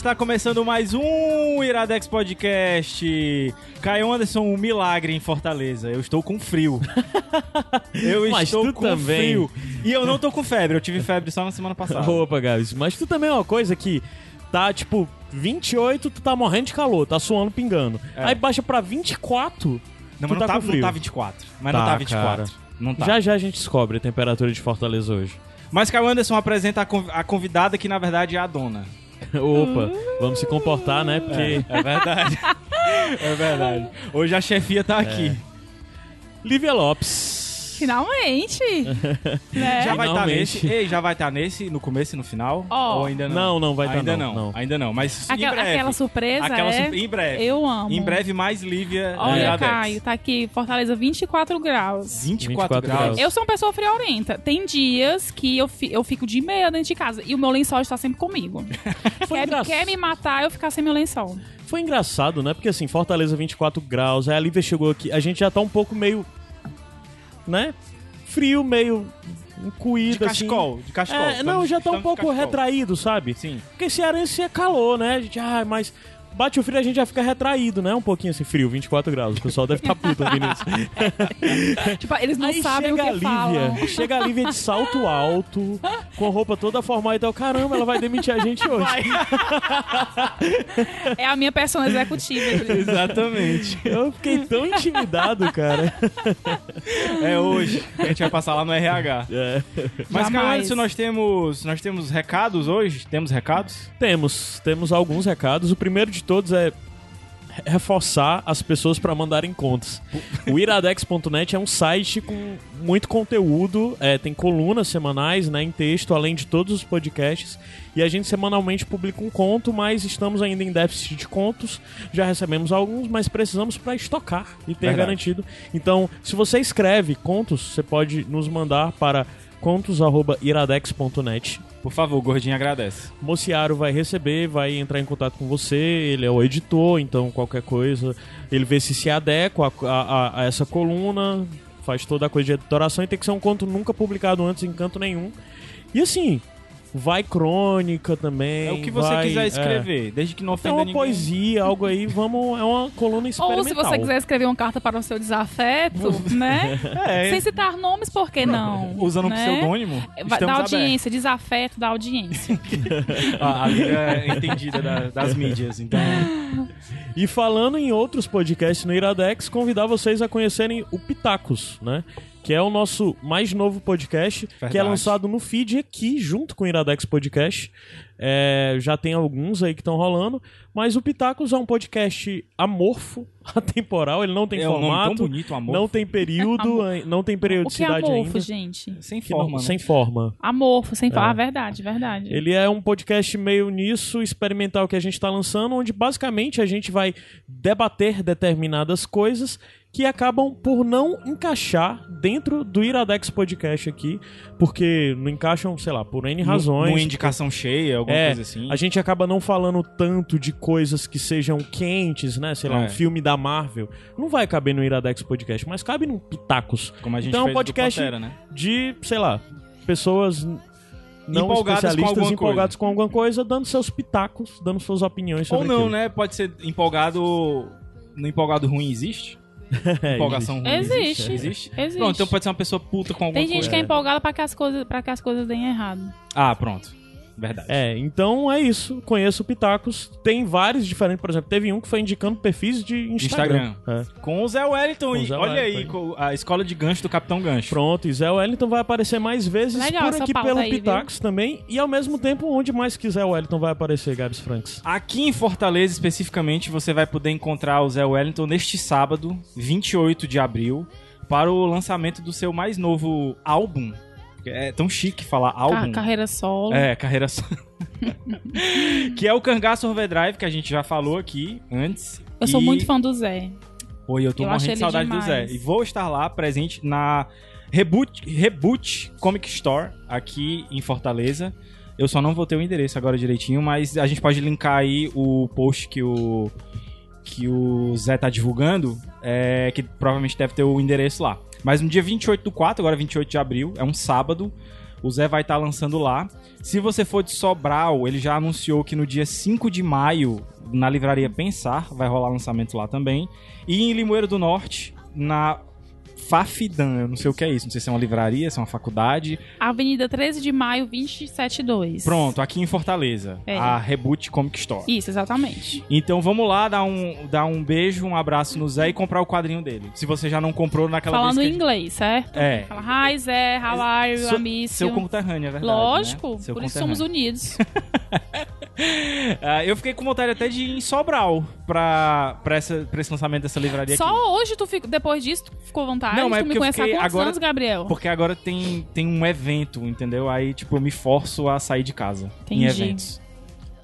Está começando mais um Iradex Podcast. Caio Anderson, um milagre em Fortaleza. Eu estou com frio. Eu Mas estou com também. frio. E eu não tô com febre. Eu tive febre só na semana passada. Opa, Gabs, mas tu também é uma coisa que tá, tipo, 28, tu tá morrendo de calor, tá suando, pingando. É. Aí baixa pra 24, Não, mas não, tá tá, com não tá 24. Mas Tá, não tá 24. cara. Não tá. já já a gente descobre a temperatura de Fortaleza hoje. Mas Caio Anderson apresenta a convidada que na verdade é a dona. Opa, vamos se comportar, né? Porque É verdade. é verdade. Hoje a chefia tá aqui. Lívia Lopes. Finalmente! né? Já vai estar Finalmente. nesse. Ei, já vai estar nesse no começo e no final? Ó. Ou ainda não? Não, não vai tá ainda não, não. Ainda não, mas Aquela, em breve. aquela surpresa Aquela é... sur- Em breve. Eu amo. Em breve mais Lívia no Olha, Iradex. Caio, tá aqui, Fortaleza 24 graus. 24, 24 graus. Eu sou uma pessoa friorenta. Tem dias que eu, fi- eu fico de meia dentro de casa e o meu lençol está sempre comigo. Foi, quer, engra- quer me matar, eu ficar sem meu lençol. Foi engraçado, né? Porque assim, Fortaleza 24 graus, aí a Lívia chegou aqui, a gente já tá um pouco meio, né? Frio, meio encuído, De assim. cachecol, de cachecol. É, não, já tá um pouco retraído, sabe? Sim. Porque cearense é calor, né? A gente, ah, mas bate o frio a gente já fica retraído, né? Um pouquinho assim, frio, 24 graus. O pessoal deve estar puto ouvindo isso. Tipo, eles não Aí sabem o chega que a Lívia, falam. chega a Lívia de salto alto, com a roupa toda formal e tal. Caramba, ela vai demitir a gente hoje. É a minha persona executiva. Exatamente. Eu fiquei tão intimidado, cara. é hoje. A gente vai passar lá no RH. É. Mas, Jamais. Anderson, nós temos, nós temos recados hoje? Temos recados? Temos, temos alguns recados. O primeiro de todos é reforçar as pessoas para mandarem contas. O iradex.net é um site com muito conteúdo, é, tem colunas semanais né, em texto, além de todos os podcasts. E a gente semanalmente publica um conto, mas estamos ainda em déficit de contos. Já recebemos alguns, mas precisamos para estocar e ter Verdade. garantido. Então, se você escreve contos, você pode nos mandar para contos@iradex.net. Por favor, Gordinho agradece. Mociaro vai receber, vai entrar em contato com você, ele é o editor, então qualquer coisa, ele vê se se adequa a, a- a essa coluna, faz toda a coisa de editoração e tem que ser um conto nunca publicado antes em canto nenhum. E assim, vai crônica também. É o que você vai- quiser é. escrever, desde que não É ofenda uma ninguém. poesia, algo aí, vamos, é uma coluna experimental. Ou se você quiser escrever uma carta para o seu desafeto, né? É, Sem citar nomes, por que não? usando um né? pseudônimo, Vai- Da audiência, desafeto da audiência. abertos. A, a Lívia é entendida da- das mídias, então... E falando em outros podcasts no Iradex, convidar vocês a conhecerem o Pitacos, né? Que é o nosso mais novo podcast, que é Verdade. lançado no feed aqui, junto com o Iradex Podcast. É, já tem alguns aí que estão rolando, mas o Pitacos é um podcast amorfo, atemporal, ele não tem é um nome formato, tão bonito, não tem período, não tem o que é periodicidade amorfo, ainda. gente? Sem Que não- forma, né? Sem forma. Amorfo, sem falar. É. Ah, verdade, verdade. Ele é um podcast meio nisso, experimental que a gente está lançando, onde basicamente a gente vai debater determinadas coisas que acabam por não encaixar dentro do Iradex Podcast aqui, porque não encaixam, sei lá, por N razões. Numa indicação cheia, alguma É, coisa assim. A gente acaba não falando tanto de coisas que sejam quentes, né? Sei lá, É. um filme da Marvel. Não vai caber no Iradex Podcast, mas cabe no Pitacos. Como a gente Então é um fez podcast do Pantera, né? de, sei lá, pessoas não Empolgadas com especialistas, alguma empolgados com alguma coisa, dando seus pitacos, dando suas opiniões Ou sobre não, aquilo. né? Pode ser empolgado... No empolgado ruim existe? É, Empolgação ruim Existe. Existe? Existe. Pronto, então pode ser uma pessoa puta com alguma Tem gente coisa. que é empolgada para que as coisas, para que as coisas deem errado. Ah, pronto. Verdade. É, então é isso. Conheço o Pitacos. Tem vários diferentes. Por exemplo, teve um que foi indicando perfis de Instagram. É. Com o Zé Wellington. O e Zé olha aí, Wellington. com a escola de gancho do Capitão Gancho. Pronto, e Zé Wellington vai aparecer mais vezes Legal por aqui pelo aí, viu? Pitacos também. E ao mesmo tempo, onde mais que Zé Wellington vai aparecer, Gabs Franks? Aqui em Fortaleza, especificamente, você vai poder encontrar o Zé Wellington neste sábado, 28 de abril, para o lançamento do seu mais novo álbum. É tão chique falar álbum. carreira solo. É, carreira só. que é o Cangaço Overdrive, que a gente já falou aqui antes. Eu sou E- muito fã do Zé. Oi, eu tô Eu morrendo de saudade demais. do Zé. E vou estar lá presente na Reboot, Reboot Comic Store, aqui em Fortaleza. Eu só não vou ter o endereço agora direitinho, mas a gente pode linkar aí o post que o que o Zé tá divulgando, é, que provavelmente deve ter o endereço lá. Mas no dia 28 do 4, agora 28 de abril, é um sábado, o Zé vai estar lançando lá. Se você for de Sobral, ele já anunciou que no dia 5 de maio, na livraria Pensar, vai rolar lançamento lá também. E em Limoeiro do Norte, na Fafidan, eu não sei o que é isso, não sei se é uma livraria, se é uma faculdade. Avenida 13 de Maio, 272. Pronto, aqui em Fortaleza, É. a Reboot Comic Store. Isso, exatamente. Então vamos lá dar um, dar um beijo, um abraço no Zé e comprar o quadrinho dele. Se você já não comprou naquela Falando vez em que inglês, certo? É. Fala, hi Zé, how are you, Seu-? Seu conterrâneo, é verdade. Lógico, né? Por isso somos unidos. Ah, eu fiquei com vontade até de ir em Sobral pra, pra, essa, pra esse lançamento dessa livraria aqui. Só hoje tu fico, depois disso, tu ficou vontade? Não, mas tu me porque eu conhece há fiquei quantos agora- anos, Gabriel? Porque agora tem, tem um evento, entendeu? Aí, tipo, eu me forço a sair de casa em Entendi. eventos.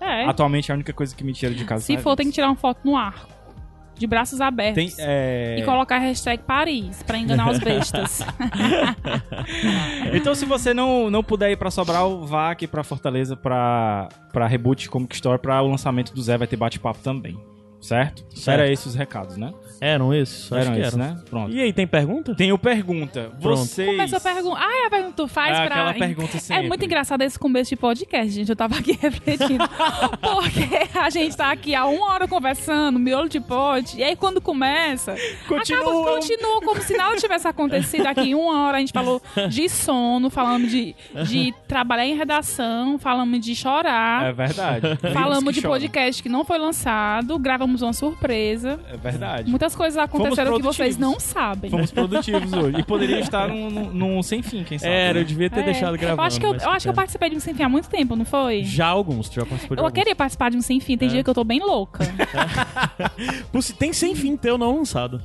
É. Atualmente, a única coisa que me tira de casa Se for, tem que eventos. tirar uma foto no ar. De braços abertos. Tem, é... E colocar a hashtag Paris, pra enganar os bestas. Então, se você não, não puder ir pra Sobral, vá aqui pra Fortaleza pra, pra Reboot Comic Store pra o lançamento do Zé. Vai ter bate-papo também. Certo? Certo. Era esses os recados, né? Eram esses? Acho Eram que esses, eram. né? Pronto. E aí, tem pergunta? Tem o pergunta. Pronto. Vocês... Começa a pergunta. Ah, é a pergunta que tu faz É pra. aquela pergunta É sempre. muito engraçado esse começo de podcast, gente. Eu tava aqui refletindo. Porque a gente tá aqui há uma hora conversando, miolo de pote. E aí, quando começa, Continua. acaba, continua como se nada tivesse acontecido. Aqui em uma hora a gente falou de sono, falamos de, de trabalhar em redação, falamos de chorar. É verdade. Falamos de podcast que não foi lançado, gravamos uma surpresa. É verdade. Muitas coisas aconteceram que vocês não sabem. Fomos produtivos hoje. E poderia estar num, num- num sem fim, quem sabe. Era, né? eu devia ter É, deixado gravando. Eu acho que eu, mas eu, acho que eu participei de um sem fim há muito tempo, não foi? Já alguns, tu já participou de Eu alguns. queria participar de um sem fim, tem É. dia que eu tô bem louca. Se Tem sem fim teu não lançado.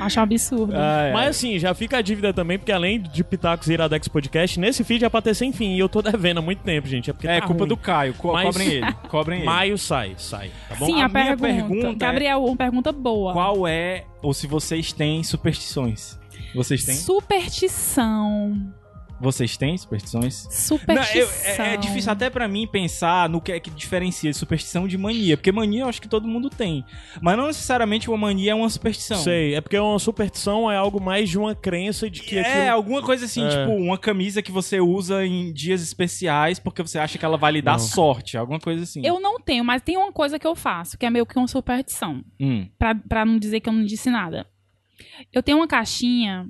Acho um absurdo. Ah, é. Mas assim, já fica a dívida também, porque além de Pitacos e Iradex Podcast, nesse feed é pra ter sem fim. E eu tô devendo há muito tempo, gente. É porque É tá culpa ruim. do Caio. Co Mas- Cobrem ele. Cobrem ele. Maio sai, sai. Tá bom? Sim, a a, minha pergunta. pergunta é- Gabriel, uma pergunta boa. Qual é, ou se vocês têm superstições? Vocês têm? Superstição. Vocês têm superstições? Não, Superstição. eu- é, é difícil até pra mim pensar no que é que diferencia superstição de mania. Porque mania eu acho que todo mundo tem. Mas não necessariamente uma mania é uma superstição. Sei, é porque uma superstição é algo mais de uma crença de que É, aquilo... alguma coisa assim, É. tipo, uma camisa que você usa em dias especiais porque você acha que ela vai lhe dar Não. sorte. Alguma coisa assim. Eu não tenho, mas tem uma coisa que eu faço, que é meio que uma superstição. Hum. Pra, pra não dizer que eu não disse nada. Eu tenho uma caixinha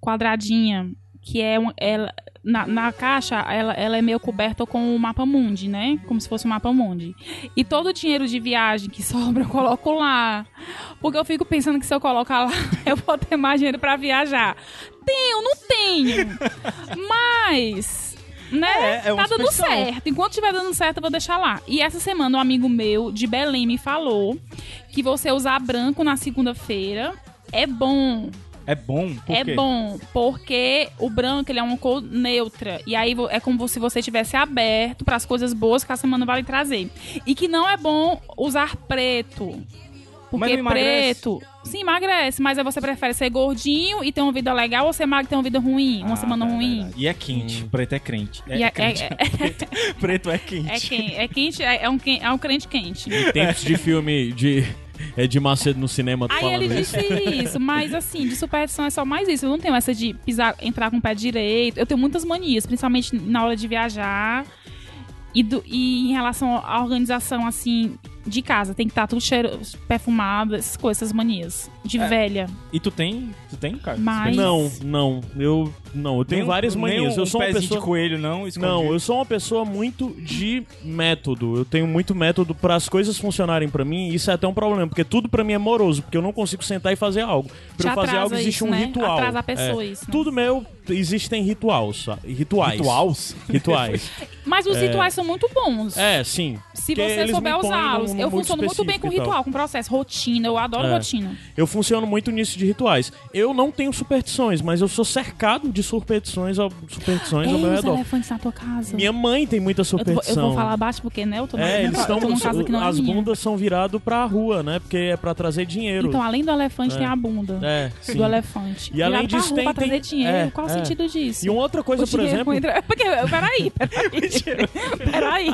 quadradinha, que é uma, ela, na, na caixa, ela, ela é meio coberta com o mapa mundi, né? Como se fosse o mapa mundi. E todo o dinheiro de viagem que sobra, eu coloco lá. Porque eu fico pensando que se eu colocar lá, eu vou ter mais dinheiro pra viajar. Tenho, não tenho. Mas. Né? É, é tá dando certo. Enquanto estiver dando certo, eu vou deixar lá. E essa semana, um amigo meu de Belém me falou que você usar branco na segunda-feira é bom. É bom? Por é quê? bom, porque o branco ele é uma cor neutra. E aí é como se você tivesse aberto para as coisas boas que a semana vai lhe trazer. E que não é bom usar preto. Porque preto. Sim, emagrece, mas aí você prefere ser gordinho e ter uma vida legal ou ser magro e ter uma vida ruim? Uma Ah, semana tá, ruim? verdade. E é quente. Preto é crente. É, E é- crente. é- preto, preto é quente. É, quente, é quente, é, é um, é um crente quente. Em tempos de filme de, é de Macedo no cinema, tu Aí ele disse isso, mas assim, de superstição é só mais isso. Eu não tenho essa de pisar, entrar com o pé direito. Eu tenho muitas manias, principalmente na hora de viajar. E, do- e em relação à organização, assim, de casa. Tem que estar tudo cheiro, perfumado, essas coisas, essas manias. De É. velha. E tu tem? Tu tem, cara? Mas- Não, não. Eu não, eu tenho Nem várias nem manias. um eu sou uma pessoa de coelho, não? Não, escondido? eu sou uma pessoa muito de método. Eu tenho muito método para as coisas funcionarem pra mim. E isso é até um problema, porque tudo pra mim é moroso, porque eu não consigo sentar e fazer algo. Pra Te eu fazer algo existe isso, um né? ritual. Atrasa a pessoa É. isso, né? Tudo meu existem rituais, rituais. Rituals? Rituais. Mas os rituais são muito bons. é, sim. Se Porque você souber usá-los. Eu funciono muito bem com e tal. ritual, com processo, rotina. Eu adoro É. rotina. Eu funciono muito nisso de rituais. Eu não tenho superstições, mas eu sou cercado de superstições ao, superstições ao Ei, meu os redor. elefantes na tua casa. Minha mãe tem muita eu, tô- eu superstição. vou falar baixo porque, né? Eu tô, É, eles estão. é As bundas são viradas pra rua, né? Porque é pra trazer dinheiro. Então, além do elefante, É. tem a bunda é, sim. do elefante. E além Virado pra disso, rua tem- pra trazer dinheiro. é, Qual o é. sentido disso? E uma outra coisa, O por exemplo. entra- Porque, peraí, peraí. peraí.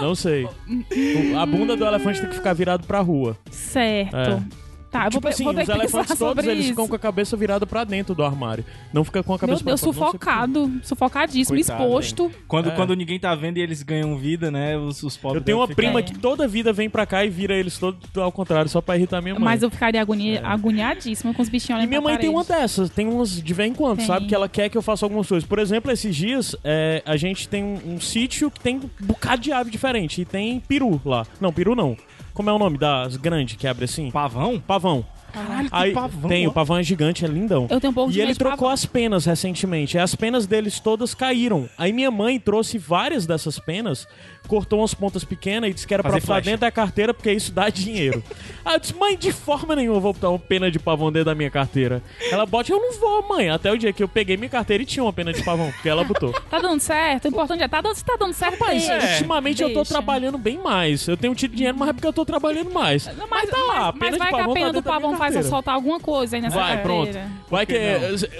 Não sei. A bunda do elefante tem que ficar virado pra rua. Certo. É. Tá, eu tipo vou, assim, vou os elefantes sobre todos, eles isso. ficam com a cabeça virada pra dentro do armário. Não fica com a Meu cabeça Deus, pra fora. Não sufocado. Sufocadíssimo, Coitado, exposto. Quando, É. quando ninguém tá vendo e eles ganham vida, né? Os, os pobres Eu tenho uma devem prima ficar- É. que toda vida vem pra cá e vira eles todos ao contrário, só pra irritar minha mãe. Mas eu ficaria agonia, agoniadíssima com os bichinhos E olhando minha pra mãe tem uma parede. dessas, tem umas de vez em quando, Tem. sabe? Que ela quer que eu faça algumas coisas. Por exemplo, esses dias é, a gente tem um, um sítio que tem um bocado de ave diferente. E tem peru lá. Não, peru não. Como é o nome das grandes que abre assim? Pavão? Pavão. Caralho, Aí, pavão. tem, o pavão é gigante, é lindão. Eu tenho um pouco de E ele medo de trocou pavão. as penas recentemente. E as penas deles todas caíram. Aí minha mãe trouxe várias dessas penas, cortou umas pontas pequenas e disse que era pra Fazer botar flecha. dentro da carteira porque isso dá dinheiro. Aí eu disse, mãe, de forma nenhuma eu vou botar uma pena de pavão dentro da minha carteira. Ela bota, eu não vou, mãe. Até o dia que eu peguei minha carteira e tinha uma pena de pavão, porque ela botou. Tá dando certo? O importante é, tá dando, se tá dando certo, Mas deixa. ultimamente eu tô Deixa. trabalhando bem mais. Eu tenho tido dinheiro, mas é porque eu tô trabalhando mais. Mas, Mas tá lá, a mas, pena mas de vai que pavão a tá pena do dentro da minha pavão faz eu carteira. soltar alguma coisa aí nessa Vai, pronto. carteira. Vai que,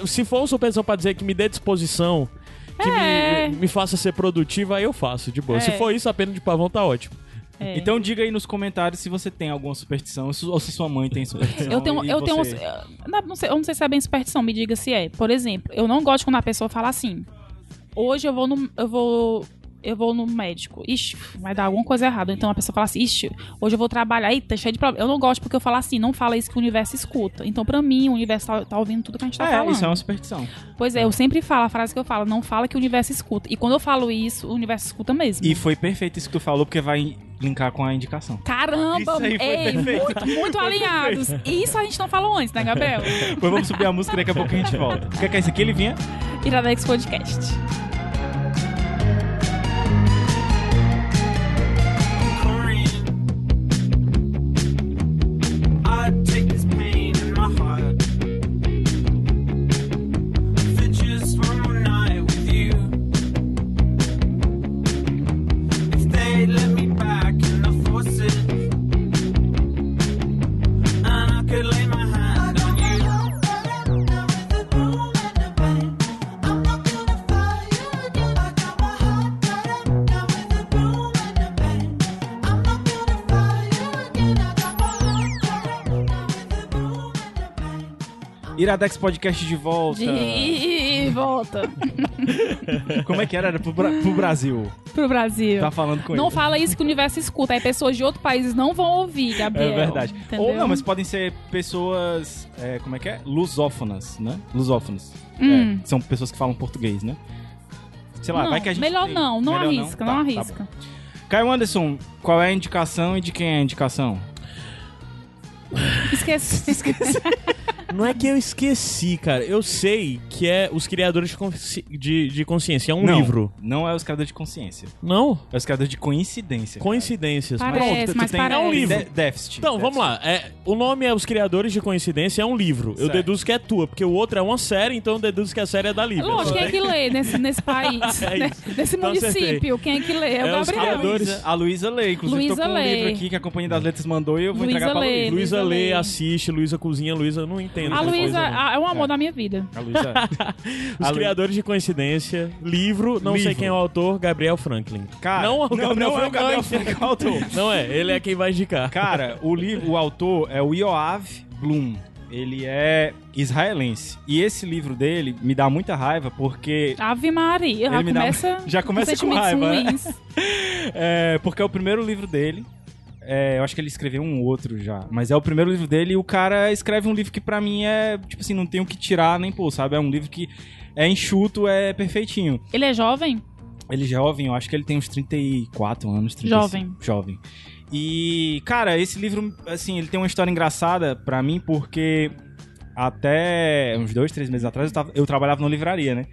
que se for uma superstição pra dizer que me dê disposição, que É. me, me faça ser produtiva, aí eu faço, de boa. É. Se for isso, a pena de pavão tá ótimo. É. Então diga aí nos comentários se você tem alguma superstição ou se sua mãe tem superstição. Eu tenho, eu tenho você- não sei, eu não sei se é bem superstição, me diga se é. Por exemplo, eu não gosto quando a pessoa fala assim: "Hoje eu vou no eu vou eu vou no médico. Ixi, vai dar alguma coisa errada. Então a pessoa fala assim: "Ixi, hoje eu vou trabalhar, eita, cheio de problema". Eu não gosto porque eu falo assim, não fala isso que o universo escuta. Então pra mim, o universo tá, tá ouvindo tudo que a gente tá É, falando. isso é uma superstição. Pois é, eu sempre falo a frase que eu falo, não fala que o universo escuta. E quando eu falo isso, o universo escuta mesmo. E foi perfeito isso que tu falou, porque vai linkar com a indicação. Caramba, ei, muito, muito alinhados. Isso a gente não falou antes, né, Gabriel? Depois vamos subir a música, daqui a pouco a gente volta. O que é, que é isso aqui, Livinha? Iradex Podcast. Iradex Podcast de volta. De volta Como é que era? Era pro, Bra- pro Brasil. pro Brasil. Tá falando com não ele. fala isso que o universo escuta. Aí pessoas de outros países não vão ouvir, Gabriel. É verdade. Entendeu? Ou não, mas podem ser pessoas. é, como é que é? Lusófonas, né? Lusófonos. Hum. É, são pessoas que falam português, né? Sei lá, Não, vai que a gente. melhor tem. não, não Melhor arrisca, não, Tá, tá arrisca. bom. Caio Anderson, qual é a indicação e de quem é a indicação? Esqueci. Esqueci. Não é que eu esqueci, cara. Eu sei que é Os Criadores de, Consci- de, de Consciência. É um não, livro. Não é os criadores de consciência. Não? É os criadores de coincidência. cara. Coincidências. Parece, tu- tu mas tem. É um livro. de- déficit. Então, vamos lá. É, o nome é Os Criadores de Coincidência, é um livro. Eu Certo. deduzo que é tua, porque o outro é uma série, então eu deduzo que a série é da Lívia. Lógico, quem é que lê nesse, nesse país? É né? Nesse Então município? acertei. Quem é que lê? É o É Gabriel. a Luísa lê, inclusive Luísa tô com um lê. livro aqui que a Companhia das Letras mandou e eu vou entregar pra lê. Luísa. Luísa Luísa lê, lê. assiste, Luísa cozinha, Luísa não entende. A Luísa não. é o amor da minha vida. A Luísa. Os A Lu- Criadores de Coincidência, livro, não sei Livro. quem é o autor, Gabriel Franklin. Cara, não, o Gabriel não é o Franklin. Gabriel Franklin o autor. Não é, ele é quem vai indicar. Cara, o livro, o autor é o Yoav Bloom. Ele é israelense. E esse livro dele me dá muita raiva porque Ave Maria. Já me dá- começa, já começa com raiva, né? é, porque é o primeiro livro dele. É, eu acho que ele escreveu um outro já, mas é o primeiro livro dele e o cara escreve um livro que pra mim é, tipo assim, não tem o que tirar nem pôr, sabe? É um livro que é enxuto, é perfeitinho. Ele é jovem? Ele é jovem, eu acho que ele tem uns 34 anos, 35. Jovem. Jovem. E, cara, esse livro, assim, ele tem uma história engraçada pra mim, porque até uns dois, três meses atrás eu, tava- eu trabalhava numa livraria, né?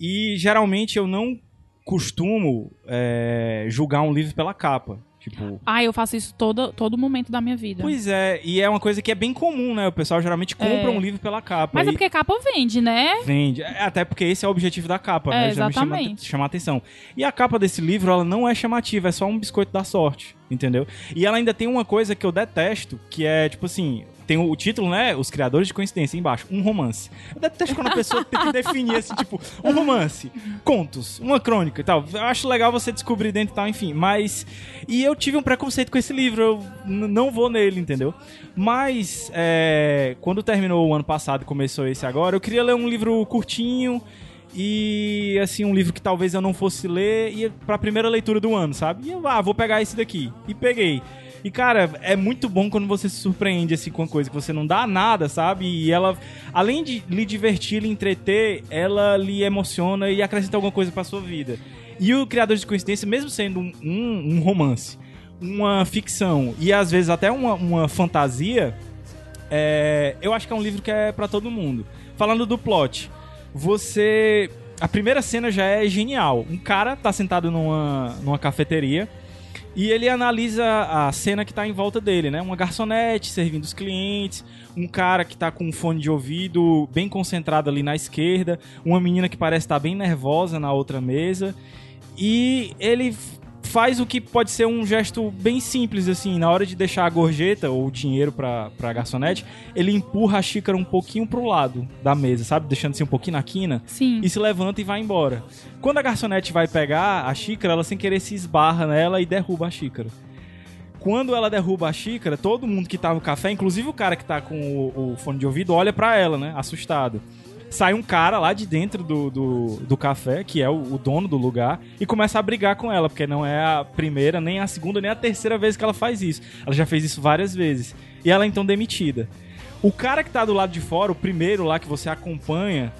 E geralmente eu não costumo é, julgar um livro pela capa. Tipo. Ah, eu faço isso todo, todo momento da minha vida. Pois é, e é uma coisa que é bem comum, né? O pessoal geralmente compra É. um livro pela capa. Mas e é porque capa vende, né? Vende. É, Até porque esse é o objetivo da capa, É, né? Geralmente chama, exatamente. chama atenção. E a capa desse livro, ela não é chamativa, é só um biscoito da sorte, entendeu? E ela ainda tem uma coisa que eu detesto, que é, tipo assim, tem o, título, né? Os criadores de coincidência embaixo, um romance. Eu detesto quando a pessoa tem que definir assim, tipo, um romance, contos, uma crônica e tal. Eu acho legal você descobrir dentro e tal, enfim. Mas. E eu tive um preconceito com esse livro, eu não vou nele, entendeu? Mas, é, quando terminou o ano passado e começou esse agora, eu queria ler um livro curtinho e assim um livro que talvez eu não fosse ler e para primeira leitura do ano, sabe? E eu ah, vou pegar esse daqui e peguei. E cara, é muito bom quando você se surpreende assim com uma coisa que você não dá nada, sabe? E ela além de lhe divertir, lhe entreter, ela lhe emociona e acrescenta alguma coisa pra sua vida. E o criador de coincidência, mesmo sendo um, um, um romance, uma ficção e às vezes até uma, uma fantasia, é, eu acho que é um livro que é pra todo mundo. Falando do plot, você. A primeira cena já é genial. Um cara tá sentado numa, numa cafeteria e ele analisa a cena que tá em volta dele, né? Uma garçonete servindo os clientes, um cara que tá com um fone de ouvido bem concentrado ali na esquerda, uma menina que parece estar bem nervosa na outra mesa. E ele faz o que pode ser um gesto bem simples, assim, na hora de deixar a gorjeta ou o dinheiro pra, pra garçonete, ele empurra a xícara um pouquinho pro lado da mesa, sabe? Deixando assim um pouquinho na quina Sim. e se levanta e vai embora. Quando a garçonete vai pegar a xícara, ela sem querer se esbarra nela e derruba a xícara. Quando ela derruba a xícara, todo mundo que tá no café, inclusive o cara que tá com o, o fone de ouvido, olha pra ela, né? Assustado. Sai um cara lá de dentro do, do, do café, que é o, o dono do lugar, e começa a brigar com ela, porque não é a primeira, nem a segunda, nem a terceira vez que ela faz isso. Ela já fez isso várias vezes. E ela é então demitida. O cara que tá do lado de fora, o primeiro lá que você acompanha,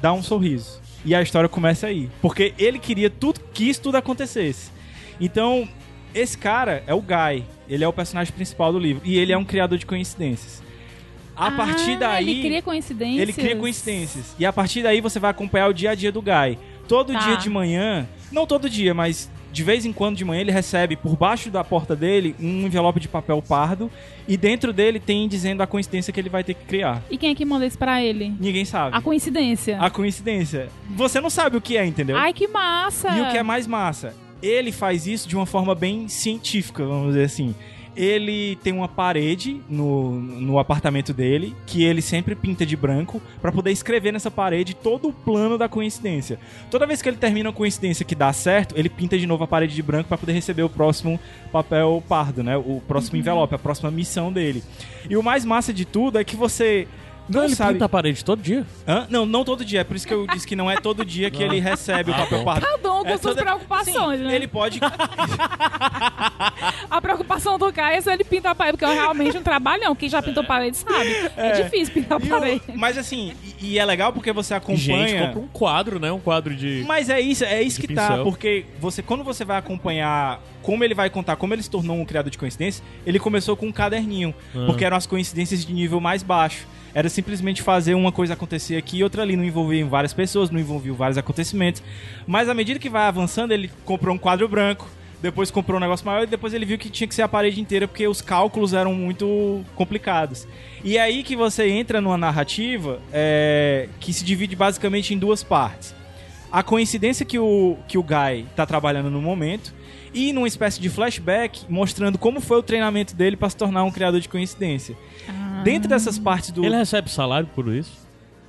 dá um sorriso. E a história começa aí. Porque ele queria tudo, quis tudo acontecesse. Então, esse cara é o Guy. Ele é o personagem principal do livro. E ele é um criador de coincidências. A partir Ah, daí. Ele cria coincidências. Ele cria coincidências. E a partir daí você vai acompanhar o dia a dia do Guy. Todo Tá. dia de manhã, não todo dia, mas de vez em quando de manhã ele recebe por baixo da porta dele um envelope de papel pardo e dentro dele tem dizendo a coincidência que ele vai ter que criar. E quem é que manda isso pra ele? Ninguém sabe. A coincidência. A coincidência. Você não sabe o que é, entendeu? Ai, que massa! E o que é mais massa? Ele faz isso de uma forma bem científica, vamos dizer assim. Ele tem uma parede no, no apartamento dele que ele sempre pinta de branco pra poder escrever nessa parede todo o plano da coincidência. Toda vez que ele termina uma coincidência que dá certo, ele pinta de novo a parede de branco pra poder receber o próximo papel pardo, né? O próximo envelope, a próxima missão dele. E o mais massa de tudo é que você não Então ele sabe. pinta a parede todo dia? Hã? Não, não todo dia. É por isso que eu disse que não é todo dia que ele recebe o Ah, papel bom. pardo. Cada um com É suas toda- preocupações, Sim, né? Ele pode. A preocupação do Caio é se ele pinta a parede, porque é realmente um trabalhão. Quem já pintou parede sabe. É, difícil pintar E o- parede. mas assim, e, e é legal porque você acompanha. Gente, compra um quadro, né? Um quadro de... Mas é isso, é isso que tá, pincel. porque você quando você vai acompanhar como ele vai contar como ele se tornou um criador de coincidência, ele começou com um caderninho, Ah. porque eram as coincidências de nível mais baixo. Era simplesmente fazer uma coisa acontecer aqui e outra ali, não envolvia várias pessoas, não envolvia vários acontecimentos. Mas à medida que vai avançando, ele comprou um quadro branco, depois comprou um negócio maior e depois ele viu que tinha que ser a parede inteira porque os cálculos eram muito complicados. E é aí que você entra numa narrativa é, que se divide basicamente em duas partes a coincidência que o, que o Guy tá trabalhando no momento e numa espécie de flashback mostrando como foi o treinamento dele para se tornar um criador de coincidência. Ah, Dentro dessas partes do Ele recebe salário por isso?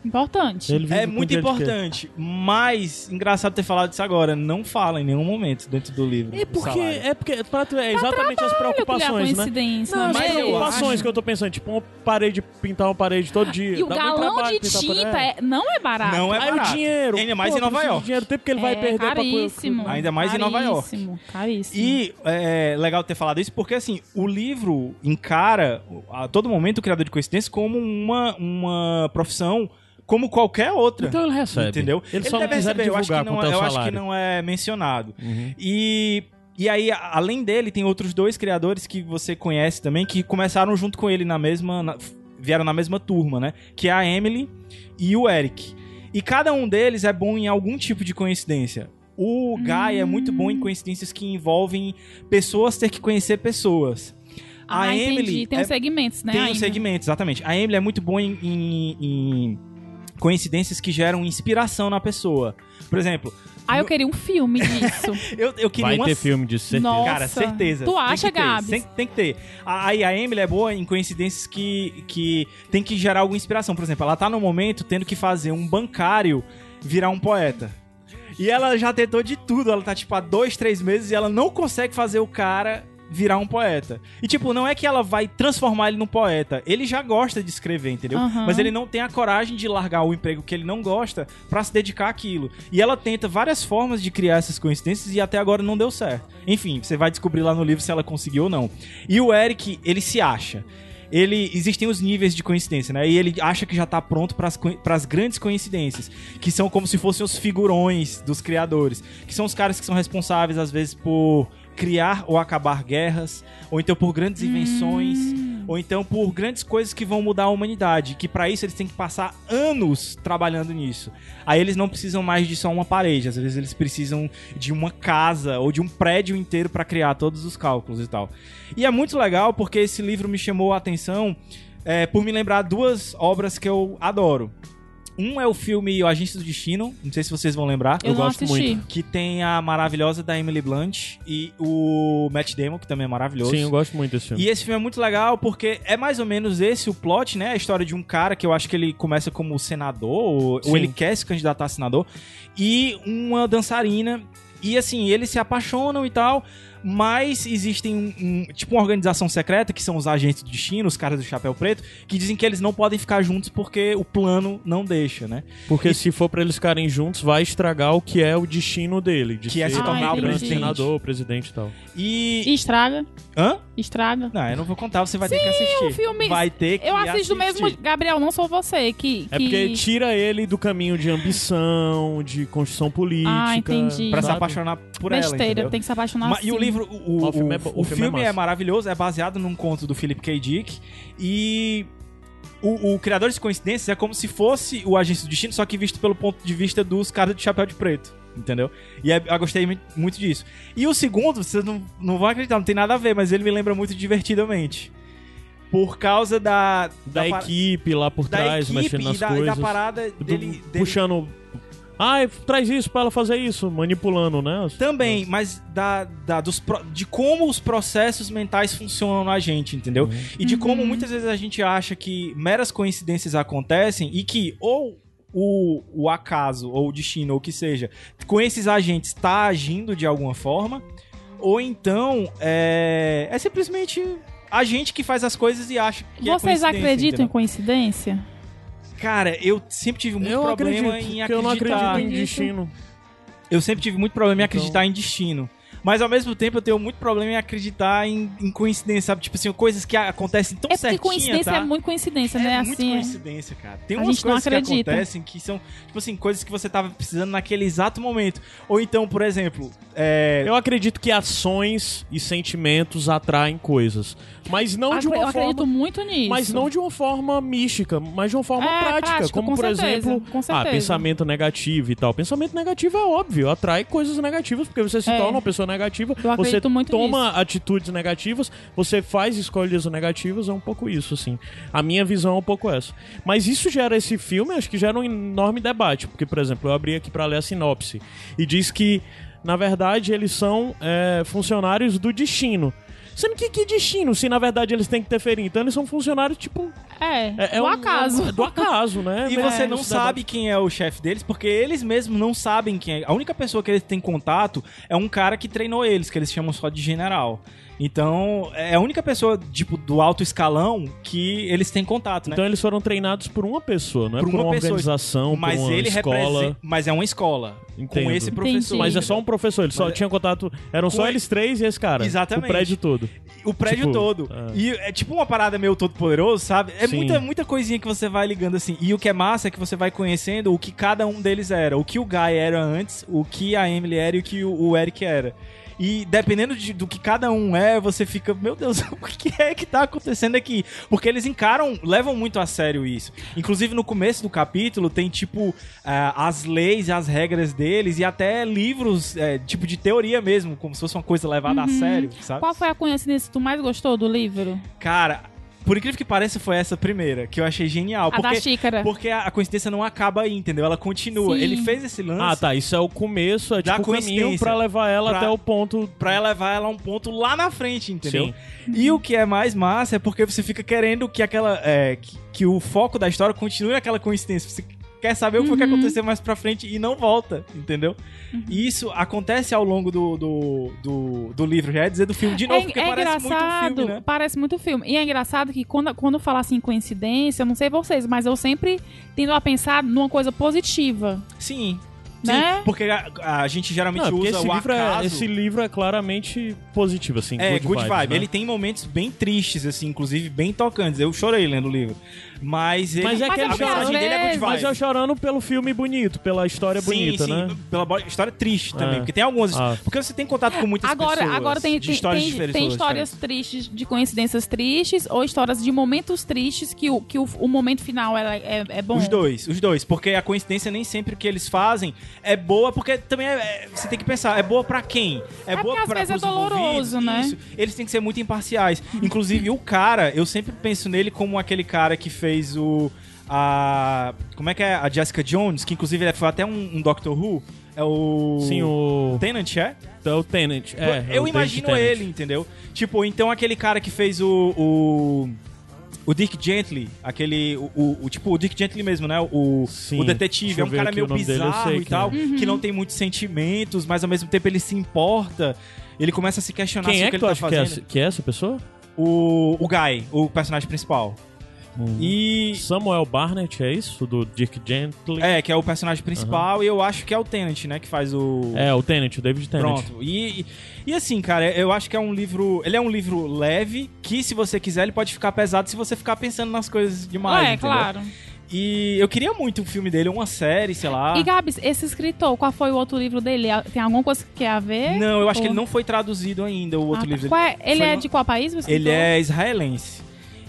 Importante. É muito importante, mas engraçado ter falado isso agora, não fala em nenhum momento dentro do livro. É porque, é porque pra tu, é exatamente as preocupações, né? coincidência. Não, né? as mas eu preocupações acho- que eu tô pensando, tipo, uma parede, pintar uma parede todo dia. E o Dá galão de tinta é- não é barato. Não é Aí o barato. dinheiro. Ainda mais pô, em Nova York. dinheiro, o tempo que ele vai é perder pra coisa. caríssimo. Ainda mais em Nova York. Caríssimo, Caríssimo. E é legal ter falado isso porque, assim, o livro encara a todo momento o criador de coincidência como uma, uma profissão como qualquer outra. Então ele recebe. Entendeu? Ele só não deve receber, eu acho que não, é eu acho que não é mencionado. Uhum. E, e aí, a- além dele, tem outros dois criadores que você conhece também, que começaram junto com ele na mesma. na- vieram na mesma turma, né? Que é a Emily e o Eric. E cada um deles é bom em algum tipo de coincidência. O Guy é muito bom em coincidências que envolvem pessoas ter que conhecer pessoas. A ah, entendi. Emily Tem é- os segmentos, né? Tem um ainda. segmento, exatamente. A Emily é muito boa em, em- em coincidências que geram inspiração na pessoa. Por exemplo, Ah, eu queria um filme disso. eu, eu queria Vai uma ter filme de certeza. Nossa. Cara, certeza. Tu acha, Gabs? Tem, tem que ter. A- Aí a Emily é boa em coincidências que, que tem que gerar alguma inspiração. Por exemplo, ela tá no momento tendo que fazer um bancário virar um poeta. E ela já tentou de tudo. Ela tá, tipo, há dois, três meses e ela não consegue fazer o cara virar um poeta. E, tipo, não é que ela vai transformar ele num poeta. Ele já gosta de escrever, entendeu? Aham. Mas ele não tem a coragem de largar o emprego que ele não gosta pra se dedicar àquilo. E ela tenta várias formas de criar essas coincidências e até agora não deu certo. Enfim, você vai descobrir lá no livro se ela conseguiu ou não. E o Eric, ele se acha. Ele existem os níveis de coincidência, né? E ele acha que já tá pronto para as grandes coincidências, que são como se fossem os figurões dos criadores, que são os caras que são responsáveis às vezes por criar ou acabar guerras, ou então por grandes invenções, ou então por grandes coisas que vão mudar a humanidade, que pra isso eles têm que passar anos trabalhando nisso. Aí eles não precisam mais de só uma parede, às vezes eles precisam de uma casa ou de um prédio inteiro pra criar todos os cálculos e tal. E é muito legal porque esse livro me chamou a atenção é, por me lembrar duas obras que eu adoro. Um é o filme O Agente do Destino, não sei se vocês vão lembrar. Eu, não gosto assisti. muito. Que tem a maravilhosa da Emily Blunt e o Matt Damon, que também é maravilhoso. Sim, eu gosto muito desse filme. E esse filme é muito legal porque é mais ou menos esse o plot, né? A história de um cara que eu acho que ele começa como senador, ou, ou ele quer se candidatar a senador, e uma dançarina. E assim, eles se apaixonam e tal, mas existem um, um- tipo uma organização secreta, que são os agentes do destino, os caras do chapéu preto, que dizem que eles não podem ficar juntos porque o plano não deixa, né? Porque se for pra eles ficarem juntos, vai estragar o que é o destino dele. De Que é se ser tornar o grande presidente. senador, presidente e tal. E. E estraga. Hã? Estraga. Não, eu não vou contar, você vai ter que assistir. o filme- Vai ter que Eu assisto assistir. mesmo. Gabriel, não sou você. Que, É que... porque tira ele do caminho de ambição, de construção política. Ah, entendi. Pra se sabe? apaixonar por ela, Besteira, entendeu? tem que se apaixonar Ma- assim. E o livro, o, O o, filme é o filme, filme é é, maravilhoso, é baseado num conto do Philip K. Dick. E o, o Criador de Coincidências é como se fosse o Agente do Destino, só que visto pelo ponto de vista dos caras de chapéu de preto. Entendeu? E é- eu gostei mu- muito disso. E o segundo, vocês não, não vão acreditar, não tem nada a ver, mas ele me lembra muito divertidamente. Por causa da. Da, par- equipe lá por da trás, equipe mexendo nas da, coisas. da parada Do- dele, dele- Puxando. Ai, traz isso pra ela fazer isso, manipulando, né? Também, mas da, da- dos, pro- de como os processos mentais funcionam na gente, entendeu? E de como muitas vezes a gente acha que meras coincidências acontecem e que ou o, o acaso, ou o destino, ou o que seja, com esses agentes está agindo de alguma forma, ou então é, é simplesmente a gente que faz as coisas e acha que é Vocês coincidência, acreditam em entendeu? coincidência? Cara, eu sempre tive muito eu problema acredito, em porque eu não acreditar. acredito em destino. Eu sempre tive muito problema em Então- acreditar em destino. Mas ao mesmo tempo eu tenho muito problema em acreditar em, em coincidência, sabe? Tipo assim, coisas que acontecem tão é certinha, coincidência tá? é muito coincidência, É né? muito assim, é- coincidência, cara. Tem umas coisas que acontecem que são, tipo assim, coisas que você tava precisando naquele exato momento. Ou então, por exemplo, é... Eu acredito que ações e sentimentos atraem coisas. Mas não de Acre- uma eu acredito forma. muito nisso. Mas não de uma forma mística, mas de uma forma É, prática. prática, como, com por certeza, exemplo, com ah, pensamento negativo e tal. Pensamento negativo é óbvio, atrai coisas negativas, porque você se É. torna uma pessoa negativa, Eu você toma atitudes negativas, você faz escolhas negativas, é um pouco isso, assim. A minha visão é um pouco essa. Mas isso gera esse filme, acho que gera um enorme debate, porque, por exemplo, eu abri aqui pra ler a sinopse e diz que, na verdade, eles são é, funcionários do destino. Sendo que que destino, se na verdade eles têm que interferir? Então eles são funcionários, tipo, É, é, é do um- acaso. é do acaso, né? E Mesmo você não sabe quem é o chefe deles, porque eles mesmos não sabem quem é. A única pessoa que eles têm contato é um cara que treinou eles, que eles chamam só de general. Então, é a única pessoa, tipo, do alto escalão que eles têm contato, né? Então eles foram treinados por uma pessoa, não é Por por, uma pessoa. organização, mas por uma ele escola. Mas é uma escola. Entendo. Com esse professor. Entendi. Mas é só um professor, ele só Mas é- tinha contato. Eram só eles três e esse cara. Exatamente. O prédio todo. O prédio Tipo, todo. é. E é tipo uma parada meio todo poderoso, sabe? É Sim. muita, muita coisinha que você vai ligando assim. E o que é massa é que você vai conhecendo o que cada um deles era. O que o Guy era antes, o que a Emily era e o que o Eric era. E dependendo de- do que cada um é, você fica, meu Deus, o que é que tá acontecendo aqui? Porque eles encaram, levam muito a sério isso. Inclusive no começo do capítulo tem tipo ah, as leis e as regras deles e até livros, é, tipo de teoria mesmo, como se fosse uma coisa levada a sério, sabe? Qual foi a coincidência que tu mais gostou do livro? Cara, por incrível que pareça, foi essa primeira, que eu achei genial. A da porque, xícara. porque a, a coincidência não acaba aí, entendeu? Ela continua. Sim. Ele fez esse lance Ah, tá. Isso é o começo, é Da tipo o caminho coincidência. pra levar ela Pra- até o ponto. pra levar ela a um ponto lá na frente, entendeu? Sim. E o que é mais massa é porque você fica querendo que aquela. é, que, que o foco da história continue naquela coincidência. Você quer saber o que que Uhum. aconteceu mais pra frente e não volta, entendeu? E isso acontece ao longo do, do, do, do livro, já é dizer do filme de novo, é, porque é parece muito um engraçado, filme, né? parece muito filme. E é engraçado que quando, quando fala assim coincidência, eu não sei vocês, mas eu sempre tendo a pensar numa coisa positiva. Sim. Né? Sim, porque a, a gente geralmente Não, usa esse o livro, acaso. é, esse livro é claramente positivo, assim. É, good, vibes, vibe. né? Ele tem momentos bem tristes, assim, inclusive bem tocantes. Eu chorei lendo o livro. Mas ele. Mas é Mas aquele é a mensagem chorando, dele é good mas vibe. Mas é chorando pelo filme bonito, pela história bonita, sim, né? sim, pela bo- história triste também. É. Porque tem algumas. Ah. Porque você tem contato com muitas Agora, pessoas. agora tem, de tem, histórias tem, diferentes. tem histórias tristes, de coincidências tristes, ou histórias de momentos tristes que o, que o, o momento final é, é, é bom. Os dois, os dois. Porque a coincidência nem sempre que eles fazem é boa, porque também é, é- você tem que pensar, é boa pra quem? É, É boa porque às pra vezes é pros envolvidos? doloroso, né? Isso. Eles têm que ser muito imparciais. Inclusive, o cara, eu sempre penso nele como aquele cara que fez o. A. Como é que é? A Jessica Jones, que inclusive foi até um, um Doctor Who. É o. Sim, o. Tenant, é? É o Tenet. É, é eu David imagino Tennant. ele, entendeu? Tipo, então aquele cara que fez o. o... O Dick Gently, aquele. O, o- o- tipo, o Dick Gently mesmo, né? O, Sim. o detetive. É um cara meio dele, bizarro sei e quem tal, é. que não tem muitos sentimentos, mas ao mesmo tempo ele se importa. Ele começa a se questionar Quem se é o que que ele tu tá acha que é, fazendo. essa- que é essa pessoa? O, o Guy, o personagem principal. E. Samuel Barnett, é isso? Do Dick Gently? É, que é o personagem principal, e eu acho que é o Tenant, né? Que faz o. É, o Tenet, o David Tennant. Pronto. E, e, e assim, cara, eu acho que é um livro. Ele é um livro leve, que se você quiser, ele pode ficar pesado se você ficar pensando nas coisas demais. é, entendeu? claro. E eu queria muito um filme dele, uma série, sei lá. E Gabs, esse escritor, qual foi o outro livro dele? Tem alguma coisa que quer a ver? Não, eu acho que Ou- ele não foi traduzido ainda, o outro Ah, livro. qual é- Ele Foi é no- de qual país? Ele é israelense.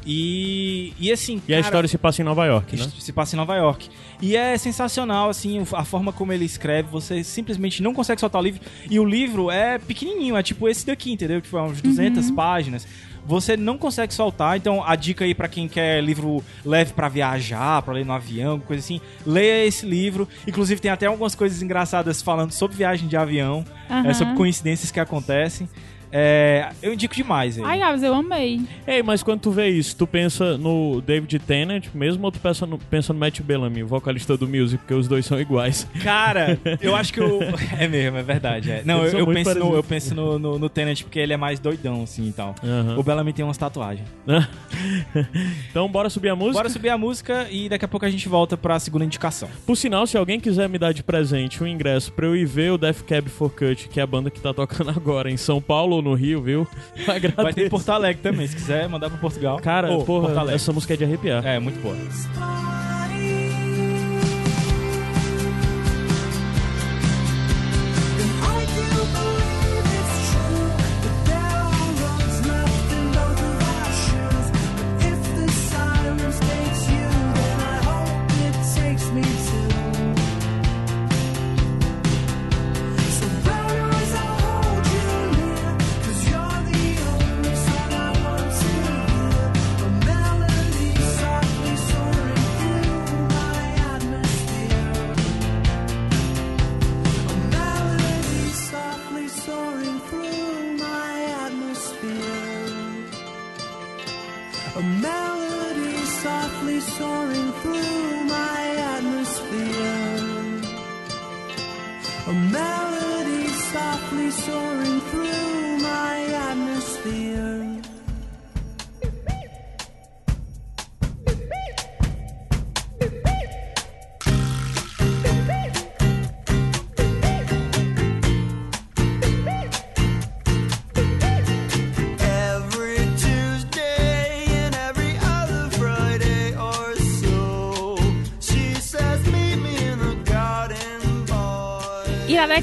E, e assim. E a cara, história se passa em Nova York, né? se passa em Nova York. E é sensacional, assim, a forma como ele escreve, você simplesmente não consegue soltar o livro. E o livro é pequenininho, é tipo esse daqui, entendeu? Tipo, é uns 200 páginas. Você não consegue soltar, então a dica aí pra quem quer livro leve pra viajar, pra ler no avião, coisa assim, leia esse livro. Inclusive tem até algumas coisas engraçadas falando sobre viagem de avião, Aham. é, sobre coincidências que acontecem. É, eu indico demais. Aí. Ai, Gabs, eu amei. Ei, mas quando tu vê isso, tu pensa no David Tennant mesmo ou tu pensa no, pensa no Matt Bellamy, o vocalista do Music, porque os dois são iguais? Cara, eu acho que o. É mesmo, é verdade. é. Não, eu, eu penso, no, eu penso no, no, no Tenant porque ele é mais doidão, assim e tal. Aham. O Bellamy tem umas tatuagens. então bora subir a música? Bora subir a música e daqui a pouco a gente volta pra segunda indicação. Por sinal, se alguém quiser me dar de presente um ingresso pra eu ir ver o Death Cab for Cut, que é a banda que tá tocando agora em São Paulo ou no Rio, viu? Agradeço. Vai ter Porto Alegre também, se quiser mandar pra Portugal. Cara, Ô, porra, essa música é de arrepiar. É, muito boa.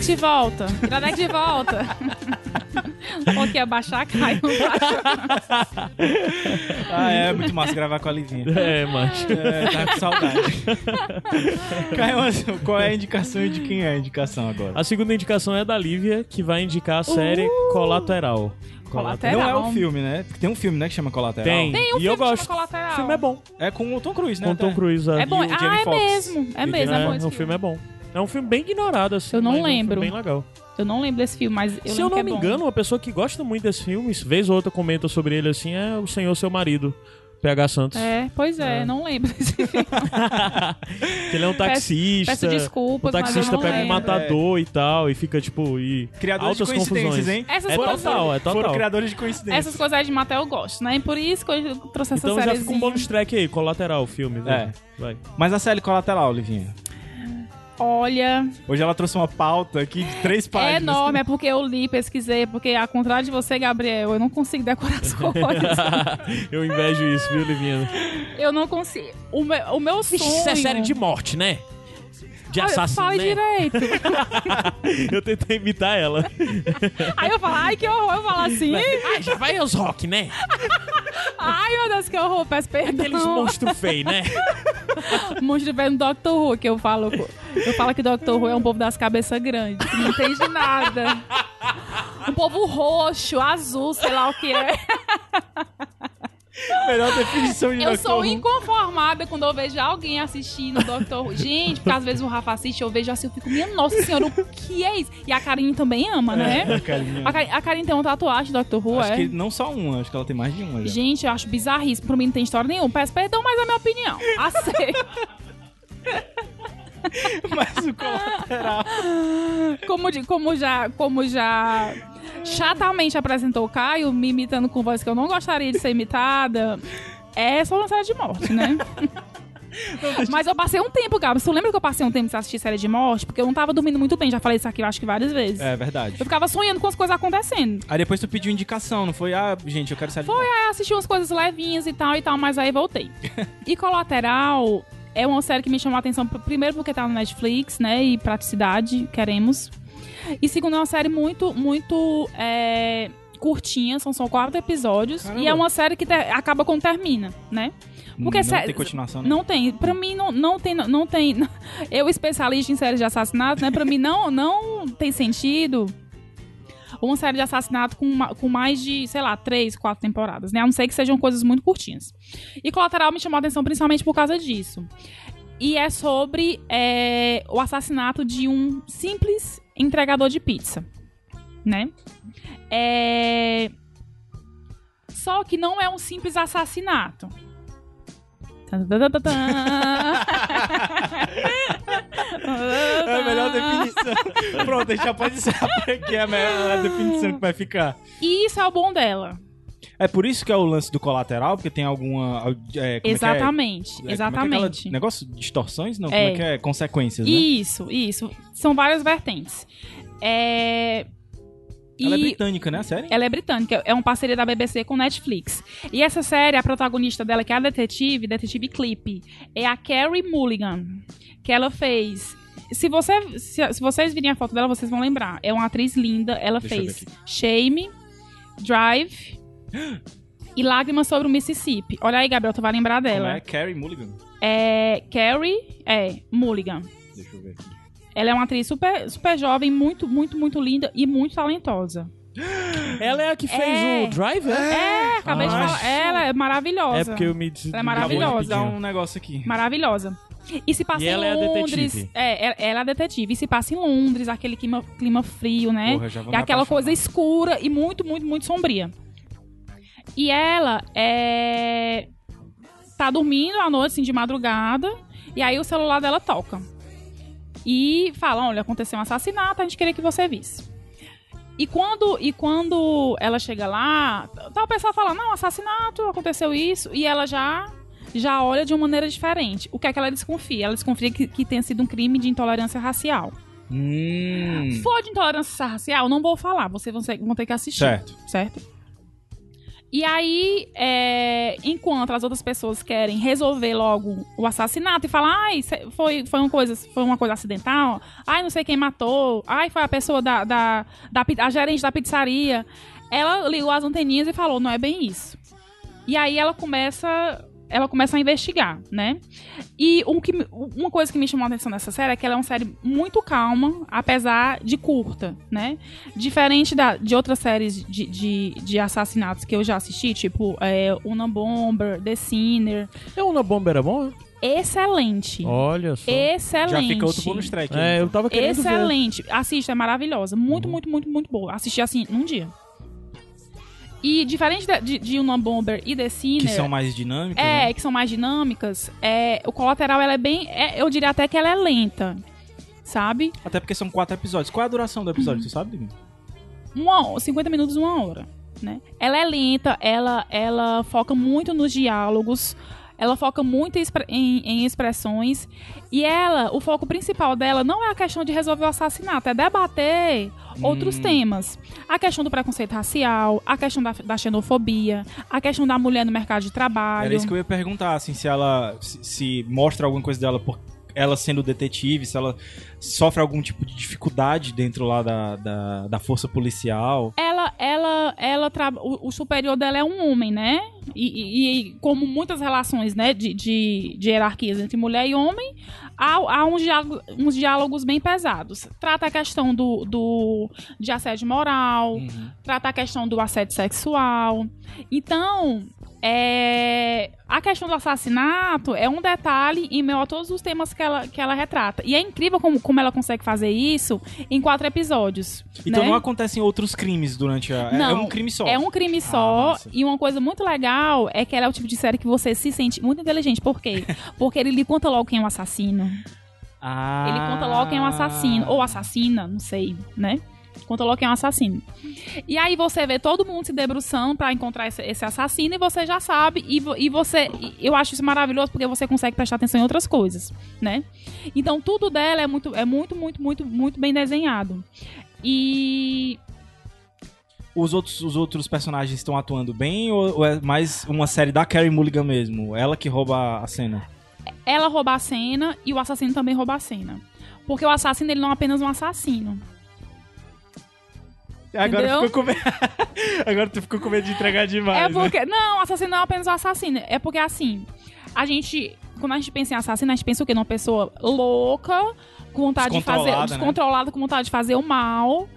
Iradex de volta. Iradex de volta. Ou que ia baixar, cai, não baixa. Ah, é muito massa gravar com a Livinha. É, macho. É, tá com saudade. Caio, qual é a indicação e de quem é a indicação agora? A segunda indicação é da Lívia, que vai indicar a série Colateral. Colateral. Não é o filme, né? Porque Tem um filme, né, que chama Colateral. Tem. Tem um E filme eu que chama gosto. Colateral. O filme é bom. É com o Tom Cruise, né? Com Tom até. Cruise. É bom. E o Ah, é mesmo. É o mesmo, é É, bom esse o filme é bom. É um filme bem ignorado, assim. Eu não mas é um filme lembro. bem legal. Eu não lembro desse filme, mas eu Se eu não que é me bom. engano, uma pessoa que gosta muito desse filme, vez ou outra comenta sobre ele assim, é o Senhor Seu Marido, PH Santos. É, pois é, não lembro desse filme. Que ele é um taxista. peço desculpas, O mas eu taxista não pega um lembro. matador e tal, e fica tipo. E Criadores de altas coincidências, confusões. hein? Essas É coisas, total, é Foram total. criadores de coincidências. essas coisas aí de matar eu gosto, né? E por isso que eu trouxe essa Então já série. fica um bônus track aí, colateral o filme. É. Vai. Vai. Mas a série Colateral, Livinha. Olha, Hoje ela trouxe uma pauta aqui de três é páginas. enorme, é porque eu li, pesquisei, porque ao contrário de você, Gabriel, eu não consigo decorar as coisas. eu invejo isso, viu, Livinha? eu não consigo. O meu, o meu sonho... Isso é série de morte, né? De Olha, assassino, Fale né? direito. Eu tentei imitar ela. Aí eu falo, ai, que horror. Eu falo assim, Ah, já vai aos rock, né? ai, meu Deus, que horror. Peço perdão. Aqueles monstros feios, né? monstro vendo Doctor Who, que eu falo. Eu falo que Doctor Who é um povo das cabeças grandes, que não entende nada. Um povo roxo, azul, sei lá o que é. Melhor definição de Eu sou Who. inconformada quando eu vejo alguém assistindo Doctor Who. Gente, porque às vezes o Rafa assiste, eu vejo assim, eu fico, minha nossa senhora, o que é isso? E a Karine também ama, né? A carinha. A Karine, a Karine tem uma tatuagem do Doctor Who, Acho é? que não só uma, acho que ela tem mais de uma já. Gente, eu acho bizarríssimo. Pra mim não tem história nenhuma. Peço perdão, mas é a minha opinião. Aceito. Mas o Colateral... como, de- como já, como já chatamente apresentou o Caio, me imitando com voz que eu não gostaria de ser imitada, é só uma série de morte, né? Mas eu passei um tempo, Gabo. Você lembra que eu passei um tempo sem assistir série de morte? Porque eu não tava dormindo muito bem. Já falei isso aqui, eu acho que várias vezes. É verdade. Eu ficava sonhando com as coisas acontecendo. Aí depois tu pediu indicação, não foi? Ah, gente, eu quero série de Foi, morte. aí assisti umas coisas levinhas e tal e tal, mas aí voltei. e Colateral é uma série que me chamou a atenção, pr- primeiro porque tá no Netflix, né? E praticidade, queremos. E segundo, é uma série muito, muito é, curtinha, são só quatro episódios. Caramba. E é uma série que te- acaba quando termina, né? Porque não tem continuação, né? Não tem. Pra mim, não, não tem. Não tem eu, especialista em séries de assassinato, né? Pra mim, não, não tem sentido uma série de assassinato com, ma- com mais de, sei lá, três, quatro temporadas, né? A não ser que sejam coisas muito curtinhas. E Colateral me chamou a atenção principalmente por causa disso. E é sobre é, o assassinato de um simples entregador de pizza, né? É... Só que não é um simples assassinato. É a melhor definição. Pronto, a gente já pode saber que é a melhor definição que vai ficar. E isso é o bom dela. É por isso que é o lance do colateral, porque tem alguma. É, é é? exatamente, É, é é exatamente. negócio de distorções? Não, É. como é que é? Consequências, né? Isso, isso. São várias vertentes. É... Ela é britânica, né, a série? Ela é britânica, é uma parceria da BBC com Netflix. E essa série, a protagonista dela, que é a detetive, detetive Clip, é a Carrie Mulligan, que ela fez. Se, você, se, se vocês virem a foto dela, vocês vão lembrar. É uma atriz linda. Ela Deixa fez. Shame, Drive e Lágrimas sobre o Mississippi. Olha aí, Gabriel, tu vai lembrar Como dela. é? Carrie Mulligan. É Carrie, é, Mulligan. Deixa eu ver aqui. Ela é uma atriz super, super jovem, muito, muito, muito linda e muito talentosa. Ela é a que fez É. o Driver? É, acabei de Ah, falar. Ela é maravilhosa. É porque eu me des... Ela é maravilhosa. dar um negócio aqui. Maravilhosa. E se passa E em ela é a Londres. detetive. É, ela- ela é a detetive. E se passa em Londres, aquele clima, clima frio, né? Porra, já vou é me aquela coisa escura e muito, muito, muito sombria. E ela é. tá dormindo à noite, assim, de madrugada. E aí o celular dela toca. E fala: olha, aconteceu um assassinato, a gente queria que você visse. E quando, e quando ela chega lá, o pessoal fala, não, assassinato, aconteceu isso, e ela já já olha de uma maneira diferente. O que é que ela desconfia? Ela desconfia que, que tenha sido um crime de intolerância racial. Hum. For de intolerância racial, não vou falar, vocês vão, ser- vão ter que assistir. Certo. Certo? E aí, é, enquanto as outras pessoas querem resolver logo o assassinato e falar, ai, foi, foi, uma coisa, foi uma coisa acidental, ai, não sei quem matou, ai, foi a pessoa da, da, da a gerente da pizzaria. Ela ligou as anteninhas e falou, não é bem isso. E aí ela começa. Ela começa a investigar, né? E um que, me- uma coisa que me chamou a atenção nessa série é que ela é uma série muito calma, apesar de curta, né? Diferente da, de outras séries de, de, de assassinatos que eu já assisti, tipo é, Una Bomber, The Sinner. É uma bomba era bom? Excelente. Olha só. Excelente. Já fica outro bônus track. É, eu tava querendo ver. Excelente. Assista, é maravilhosa. Muito, muito, muito, muito boa. Assisti assim, num dia. E diferente de, de Una Bomber e The Sinner... Que são mais dinâmicas. É, né? que são mais dinâmicas. É, o colateral, ela é bem. é, eu diria até que ela é lenta. Sabe? Até porque são quatro episódios. Qual é a duração do episódio, tu sabe, Diguinho? Uma, 50 minutos, uma hora. Né? Ela é lenta, ela, ela foca muito nos diálogos. Ela foca muito em- em expressões. E ela, o foco principal dela não é a questão de resolver o assassinato, é debater outros temas. A questão do preconceito racial, a questão da, da xenofobia, a questão da mulher no mercado de trabalho. Era isso que eu ia perguntar, assim, se ela se, se mostra alguma coisa dela por ela sendo detetive, se ela sofre algum tipo de dificuldade dentro lá da, da, da força policial. ela, ela, ela tra... o, o superior dela é um homem, né? E, e- e como muitas relações, né, de, de, de hierarquias entre mulher e homem, há, há uns, diálogos, uns diálogos bem pesados. Trata a questão do, do de assédio moral, Uhum. trata a questão do assédio sexual. Então, é, a questão do assassinato é um detalhe em meio a todos os temas que ela, que ela retrata. E é incrível como, como ela consegue fazer isso em quatro episódios. Então né? não acontecem outros crimes durante a. é- é Não, um crime só. É um crime só. massa. e uma coisa muito legal é que ela é o tipo de série que você se sente muito inteligente. Por quê? Porque ele lhe conta logo quem é o assassino. Ah. Ele conta logo quem é o assassino. Ou assassina, não sei, né? Conta logo quem é o assassino. E aí você vê todo mundo se debruçando pra encontrar esse, esse assassino e você já sabe. E, e você. Eu acho isso maravilhoso porque você consegue prestar atenção em outras coisas, né? Então tudo dela é muito, é muito, muito, muito, muito bem desenhado. E Os outros, os outros personagens estão atuando bem ou, ou é mais uma série da Carrie Mulligan mesmo? Ela que rouba a cena? ela rouba a cena e o assassino também rouba a cena. Porque o assassino, ele não é apenas um assassino. Agora ficou com medo. Agora tu ficou com medo de entregar demais. é né? porque. Não, o assassino não é apenas um assassino. É porque assim, a gente. Quando a gente pensa em assassino, a gente pensa o quê? Numa pessoa louca, com vontade de fazer. Descontrolada, né? Descontrolada, com vontade de fazer o mal.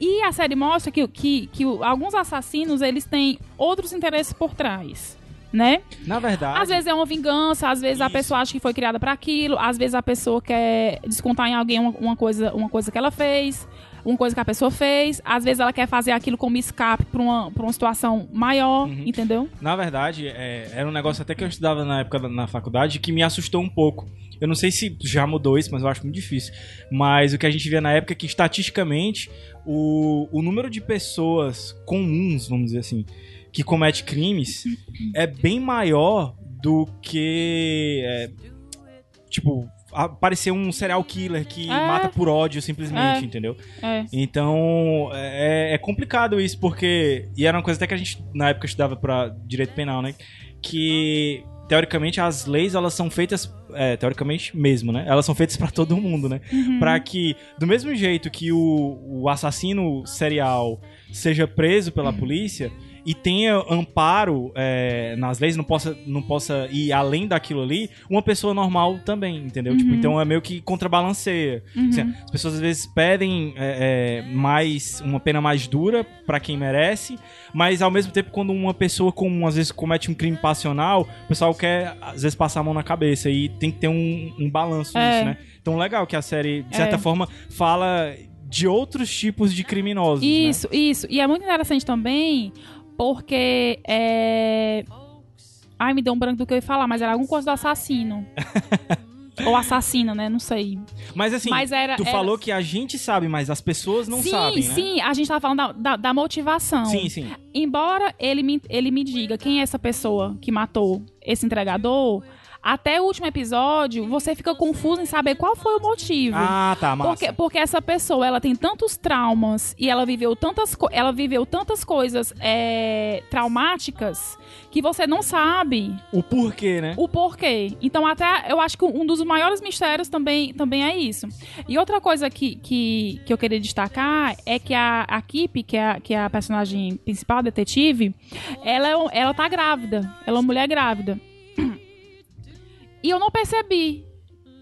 E a série mostra que, que, que alguns assassinos, eles têm outros interesses por trás. Né? Na verdade. Às vezes é uma vingança, às vezes a Isso. pessoa acha que foi criada pra aquilo, às vezes a pessoa quer descontar em alguém uma, uma coisa, uma coisa que ela fez, uma coisa que a pessoa fez, às vezes ela quer fazer aquilo como escape pra uma, pra uma situação maior, Uhum. entendeu? Na verdade, é, era um negócio até que eu estudava na época da- na faculdade que me assustou um pouco. Eu não sei se já mudou isso, mas eu acho muito difícil. Mas o que a gente via na época é que, estatisticamente, o, o número de pessoas comuns, vamos dizer assim, que comete crimes é bem maior do que. é, tipo, aparecer um serial killer que É. mata por ódio simplesmente, É. entendeu? É. Então, é, é complicado isso, porque. E era uma coisa até que a gente, na época, estudava pra direito penal, né? Que, teoricamente, as leis, elas são feitas. É, teoricamente mesmo, né? Elas são feitas pra todo mundo, né? Uhum. Pra que, do mesmo jeito que o, o assassino serial seja preso pela Uhum. polícia e tenha amparo é, nas leis, não possa, não possa ir além daquilo ali, uma pessoa normal também, entendeu? Tipo, então é meio que contrabalanceia. Uhum. Assim, as pessoas às vezes pedem é, é, mais uma pena mais dura pra quem merece, mas ao mesmo tempo quando uma pessoa comum às vezes comete um crime passional, o pessoal quer às vezes passar a mão na cabeça e tem que ter um, um balanço É. nisso, né? Então legal que a série de certa É. forma fala de outros tipos de criminosos, né? Isso, isso. E é muito interessante também, porque é. Ai, me deu um branco do que eu ia falar, mas era alguma coisa do assassino. Ou assassina, né? Não sei. Mas assim, Mas era- tu era- falou que a gente sabe, mas as pessoas não sim, sabem, né? sim, a gente tava falando da, da, da motivação. Sim, sim. Embora ele me, ele me diga quem é essa pessoa que matou esse entregador, até o último episódio, você fica confuso em saber qual foi o motivo. Ah, tá, massa. Porque, porque essa pessoa, ela tem tantos traumas e ela viveu tantas, ela viveu tantas coisas é, traumáticas que você não sabe O porquê, né? o porquê. Então, até eu acho que um dos maiores mistérios também, também é isso. E outra coisa que, que, que eu queria destacar é que a, a Kip, que é a, que é a personagem principal, a detetive, ela, é ela tá grávida. Ela é uma mulher grávida. E eu não percebi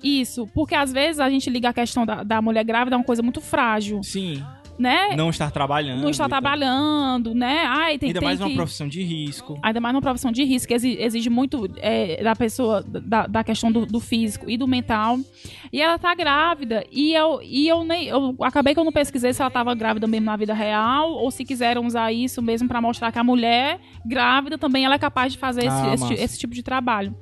isso, porque às vezes a gente liga a questão da, da mulher grávida a uma coisa muito frágil, Sim. né? Não estar trabalhando. Não está e tal. trabalhando, né? Ai, tem, Ainda tem mais que... uma profissão de risco. Ainda mais numa profissão de risco, que exi- exige muito é, da pessoa, da, da questão do, do físico e do mental. E ela tá grávida. E eu, e eu nem. Eu acabei que eu não pesquisei se ela tava grávida mesmo na vida real, ou se quiseram usar isso mesmo pra mostrar que a mulher grávida também ela é capaz de fazer esse, Ah, esse, massa. esse tipo de trabalho.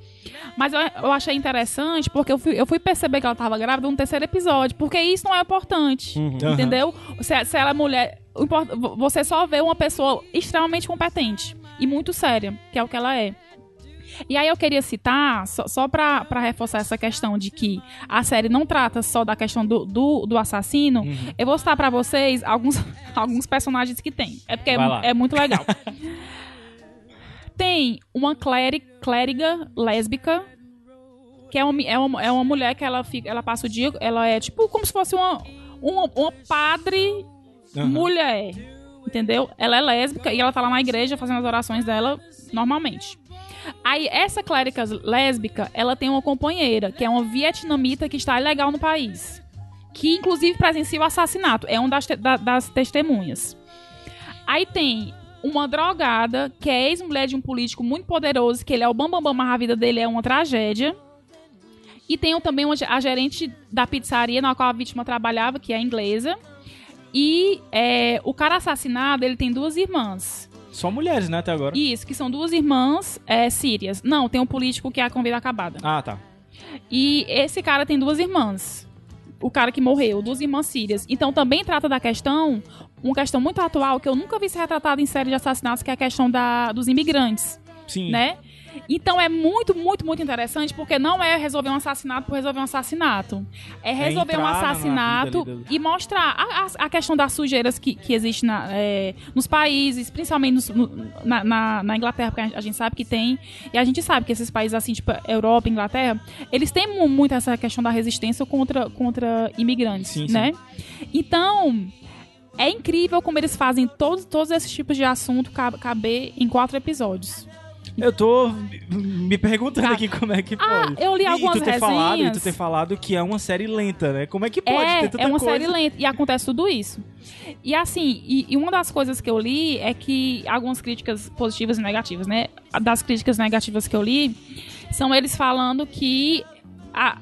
Mas eu, eu achei interessante porque eu fui, eu fui perceber que ela tava grávida no terceiro episódio, porque isso não é importante. Aham. Entendeu? Se, se ela é mulher. Você só vê uma pessoa extremamente competente e muito séria, que é o que ela é. E aí eu queria citar, só, só pra, pra reforçar essa questão de que a série não trata só da questão do, do, do assassino, Uhum. eu vou citar pra vocês alguns, alguns personagens que tem. É porque é, é muito legal. tem uma cleri- clériga lésbica, que é uma, é, uma, é uma mulher que ela, fica, ela passa o dia, ela é tipo como se fosse uma, uma, uma padre Aham. mulher, entendeu? Ela é lésbica e ela tá lá na igreja fazendo as orações dela normalmente. Aí, essa clérica lésbica, ela tem uma companheira, que é uma vietnamita que está ilegal no país. Que, inclusive, presencia o assassinato. É uma das, te- da- das testemunhas. Aí tem uma drogada, que é ex-mulher de um político muito poderoso, que ele é o bambambam, bam, bam, mas a vida dele é uma tragédia. E tem também a gerente da pizzaria na qual a vítima trabalhava, que é inglesa. E é, o cara assassinado, ele tem duas irmãs. Só mulheres, né, até agora. Isso, que são duas irmãs é, sírias. Não, tem um político que é a convida acabada. Ah, tá. E esse cara tem duas irmãs. O cara que morreu, duas irmãs sírias. Então também trata da questão, uma questão muito atual, que eu nunca vi ser retratada em série de assassinatos, que é a questão da, dos imigrantes, Sim. né? Então é muito, muito, muito interessante, porque não é resolver um assassinato por resolver um assassinato. É resolver um entrar na- na assassinato do- e mostrar a, a- a questão das sujeiras que, que existe na, é, nos países, principalmente nos- no- na, na- na Inglaterra, porque a, gente sabe que tem. E a gente sabe que esses países, assim, tipo Europa, Inglaterra, eles têm mu- muito essa questão da resistência contra, contra imigrantes, Sim, sim. né? Então. É incrível como eles fazem todos, todos esses tipos de assunto ca- caber em quatro episódios. Eu tô me perguntando Tá. aqui como é que Ah, pode. eu li E- algumas e tu ter falado, e tu resenhas. ter falado que é uma série lenta, né? Como é que pode é, ter tanta é uma coisa? série lenta e acontece tudo isso. E assim, e, e uma das coisas que eu li é que algumas críticas positivas e negativas, né? Das críticas negativas que eu li são eles falando que a-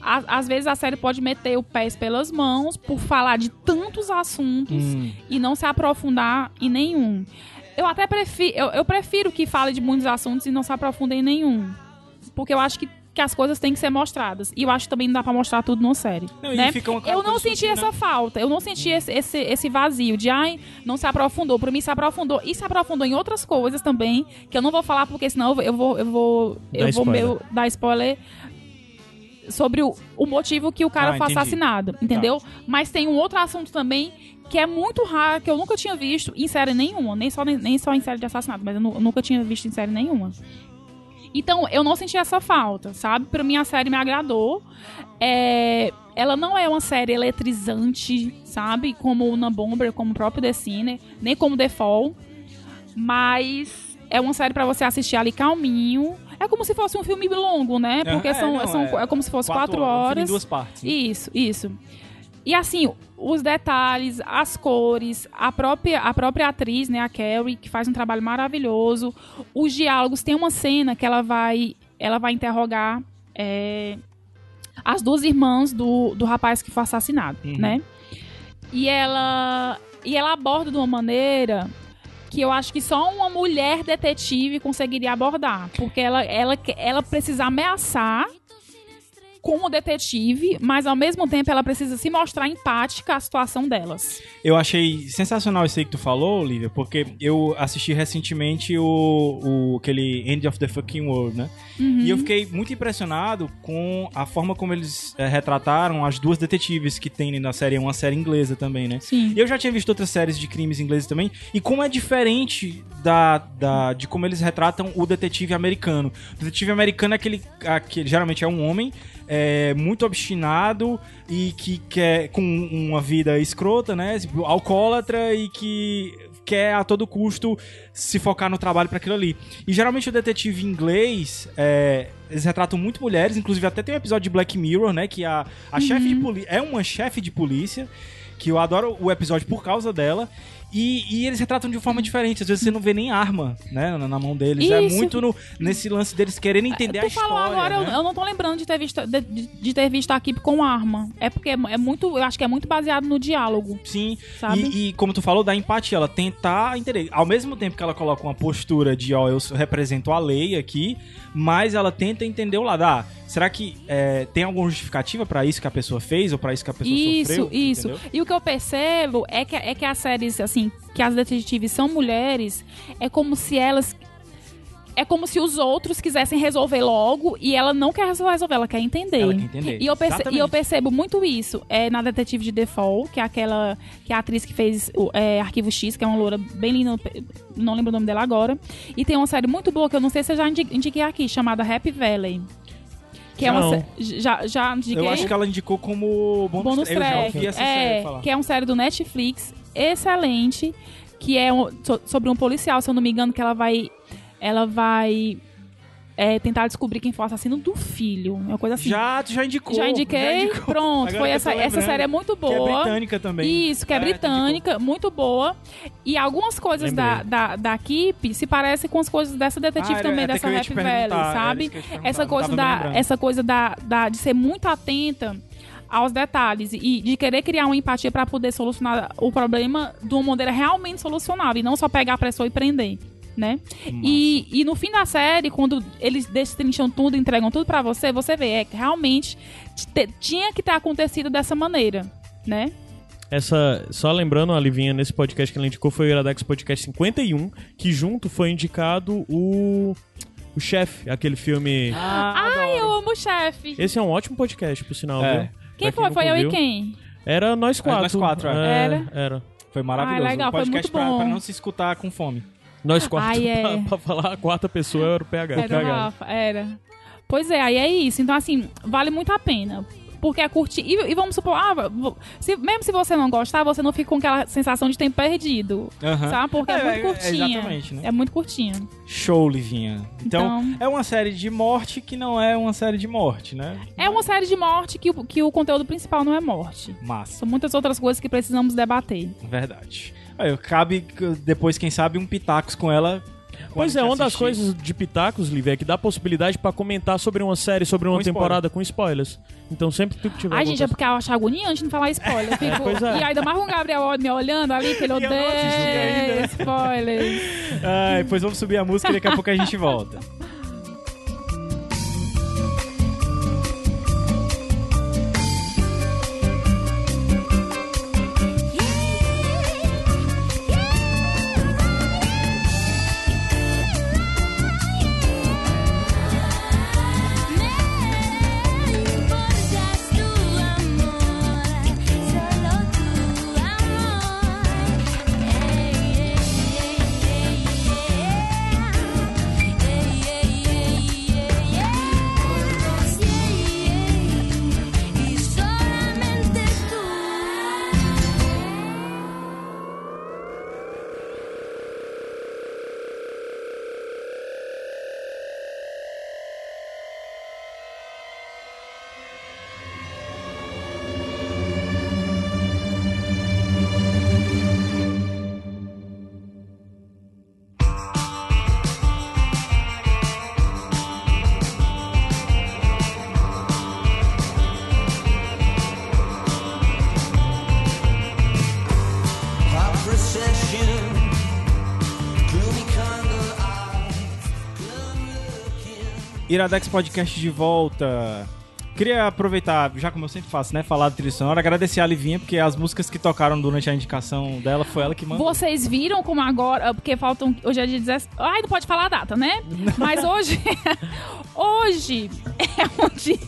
a- às vezes a série pode meter o pés pelas mãos por falar de tantos assuntos Hum. e não se aprofundar em nenhum. Eu até prefiro, eu, eu prefiro que fale de muitos assuntos e não se aprofunde em nenhum. Porque eu acho que, que as coisas têm que ser mostradas. E eu acho que também não dá pra mostrar tudo numa série. Não, né? fica uma Eu não senti essa né? falta. Eu não senti esse, esse, esse vazio de, ai, não se aprofundou. Pra mim, se aprofundou. E se aprofundou em outras coisas também, que eu não vou falar, porque senão eu vou, eu vou, eu Dá vou spoiler. meu, dar spoiler sobre o, o motivo que o cara Ah, foi entendi. assassinado, entendeu? Mas tem um outro assunto também que é muito raro, que eu nunca tinha visto em série nenhuma. Nem só, nem só em série de assassinato, mas eu nu- nunca tinha visto em série nenhuma. Então, eu não senti essa falta, sabe? Pra mim, a série me agradou. É, ela não é uma série eletrizante, sabe? Como o Unabomber, como o próprio The Sinner, nem como The Fall. Mas é uma série pra você assistir ali calminho. É como se fosse um filme longo, né? Porque É, são, não, são, é é como se fosse quatro, filme horas. em duas partes. né? Isso, isso. E assim, os detalhes, as cores, a própria, a própria atriz, né, a Carrie, que faz um trabalho maravilhoso. Os diálogos, tem uma cena que ela vai, ela vai interrogar é, as duas irmãs do, do rapaz que foi assassinado, Uhum. né? E ela, e ela aborda de uma maneira que eu acho que só uma mulher detetive conseguiria abordar. Porque ela, ela, ela precisa ameaçar com o detetive, mas ao mesmo tempo ela precisa se mostrar empática à situação delas. Eu achei sensacional isso aí que tu falou, Olivia, porque eu assisti recentemente o, o aquele End of the Fucking World, né? E eu fiquei muito impressionado com a forma como eles eh, retrataram as duas detetives que tem na série, é uma série inglesa também, né? Sim. Eu já tinha visto outras séries de crimes ingleses também, e como é diferente da, da, de como eles retratam o detetive americano. O detetive americano é aquele, aquele geralmente é um homem, é, muito obstinado e que quer com uma vida escrota, né? tipo, Alcoólatra e que quer a todo custo se focar no trabalho para aquilo ali. E geralmente o detetive inglês, é, eles retratam muito mulheres, inclusive até tem um episódio de Black Mirror, né? Que a, a chefe de polícia é uma chefe de polícia. Que eu adoro o episódio por causa dela. E, e eles retratam de forma diferente. Às vezes você não vê nem arma, né? Na, na mão deles. É Isso. muito no- nesse lance deles querendo entender tu a história. falou agora, eu- né? eu, não tô lembrando de ter visto, de- de ter visto a equipe com arma. É porque é, é muito, eu acho que é muito baseado no diálogo. Sim, Sabe? E, e como tu falou, da empatia, ela tentar entender. Ao mesmo tempo que ela coloca uma postura de, ó, eu represento a lei aqui, mas ela tenta entender o lado. Ah, será que é, tem alguma justificativa pra isso que a pessoa fez ou pra isso que a pessoa Isso, sofreu? isso. Entendeu? E o que eu percebo é que, é que as séries, assim, que as detetives são mulheres, é como se elas. É como se os outros quisessem resolver logo e ela não quer resolver, ela quer entender. Ela quer entender, E eu, perce- exatamente. e eu percebo muito isso é, na Detetive de Default, que é aquela. que é a atriz que fez o é, Arquivo X, que é uma loura bem linda, não lembro o nome dela agora. E tem uma série muito boa que eu não sei se eu já indi- indiquei aqui, chamada Happy Valley. Que é uma Não. sé- Já, já indiquei? Eu acho que ela indicou como bônus, Bônus Eu já track. ouvi essa é, série falar. que é uma série do Netflix excelente, que é um- so- sobre um policial, se eu não me engano, que ela vai ela vai é, tentar descobrir quem foi o assassino do filho, uma coisa assim. Já, tu já indicou. Já indiquei, indicou. pronto, Agora foi essa essa série é muito Que é boa. britânica também. Isso, que é, É, britânica, muito boa. E algumas coisas da, da, da equipe se parecem com as coisas dessa detetive Ah, também, dessa te Happy perguntar, Valley, era sabe? Essa coisa, da, essa coisa da, da, de ser muito atenta aos detalhes e de querer criar uma empatia para poder solucionar o problema de uma maneira realmente solucionável e não só pegar a pessoa e prender. Né? E, e no fim da série, quando eles destrincham tudo, entregam tudo pra você, você vê, é que realmente te- tinha que ter acontecido dessa maneira, né? Essa, só lembrando, a Livinha, nesse podcast que ela indicou foi o Iradex Podcast 51, que junto foi indicado o. O Chefe, aquele filme. Ah, Ai, eu amo o chefe. Esse é um ótimo podcast, por sinal, É. viu? Quem Pra foi? Foi eu e quem? Era nós quatro. nós quatro, é. Era? Era. Foi maravilhoso. Ah, legal, um foi podcast muito pra, bom. pra não se escutar com fome. Nós quatro. Ai, é. pra, pra falar a quarta pessoa era o PH. Era o PH. Rafa, era. Pois é, aí é isso. Então, assim, vale muito a pena. Porque é curtir. E, e vamos supor, ah, se- mesmo se você não gostar, você não fica com aquela sensação de tempo perdido. Aham. Sabe? Porque é, É, muito é, curtinha. exatamente, né? É muito curtinha. Show, Livinha. Então, Então- é uma série de morte que não é uma série de morte, né? É uma série de morte que, o- que o conteúdo principal não é morte. Massa. São muitas outras coisas que precisamos debater. Verdade. Aí, cabe depois, quem sabe, um pitacos com ela. Pois é, uma das assistir. coisas de Pitacos, Liv, é que dá possibilidade pra comentar sobre uma série, sobre uma Com spoiler. temporada com spoilers. Então sempre que tu tiver Ai, gente, é porque eu acho agoniante não falar spoiler. Fico- pois é. E ainda mais com o Gabriel me olhando ali, que ele odeia spoilers. Ai, depois vamos subir a música e daqui a pouco a gente volta. Iradex Podcast de volta. Queria aproveitar, já como eu sempre faço, né? Falar da trilha sonora, agradecer a Livinha, porque as músicas que tocaram durante a indicação dela foi ela que mandou. Vocês viram como agora, porque faltam. Hoje é dia 17. Ai, não pode falar a data, né? Mas hoje. hoje é um dia.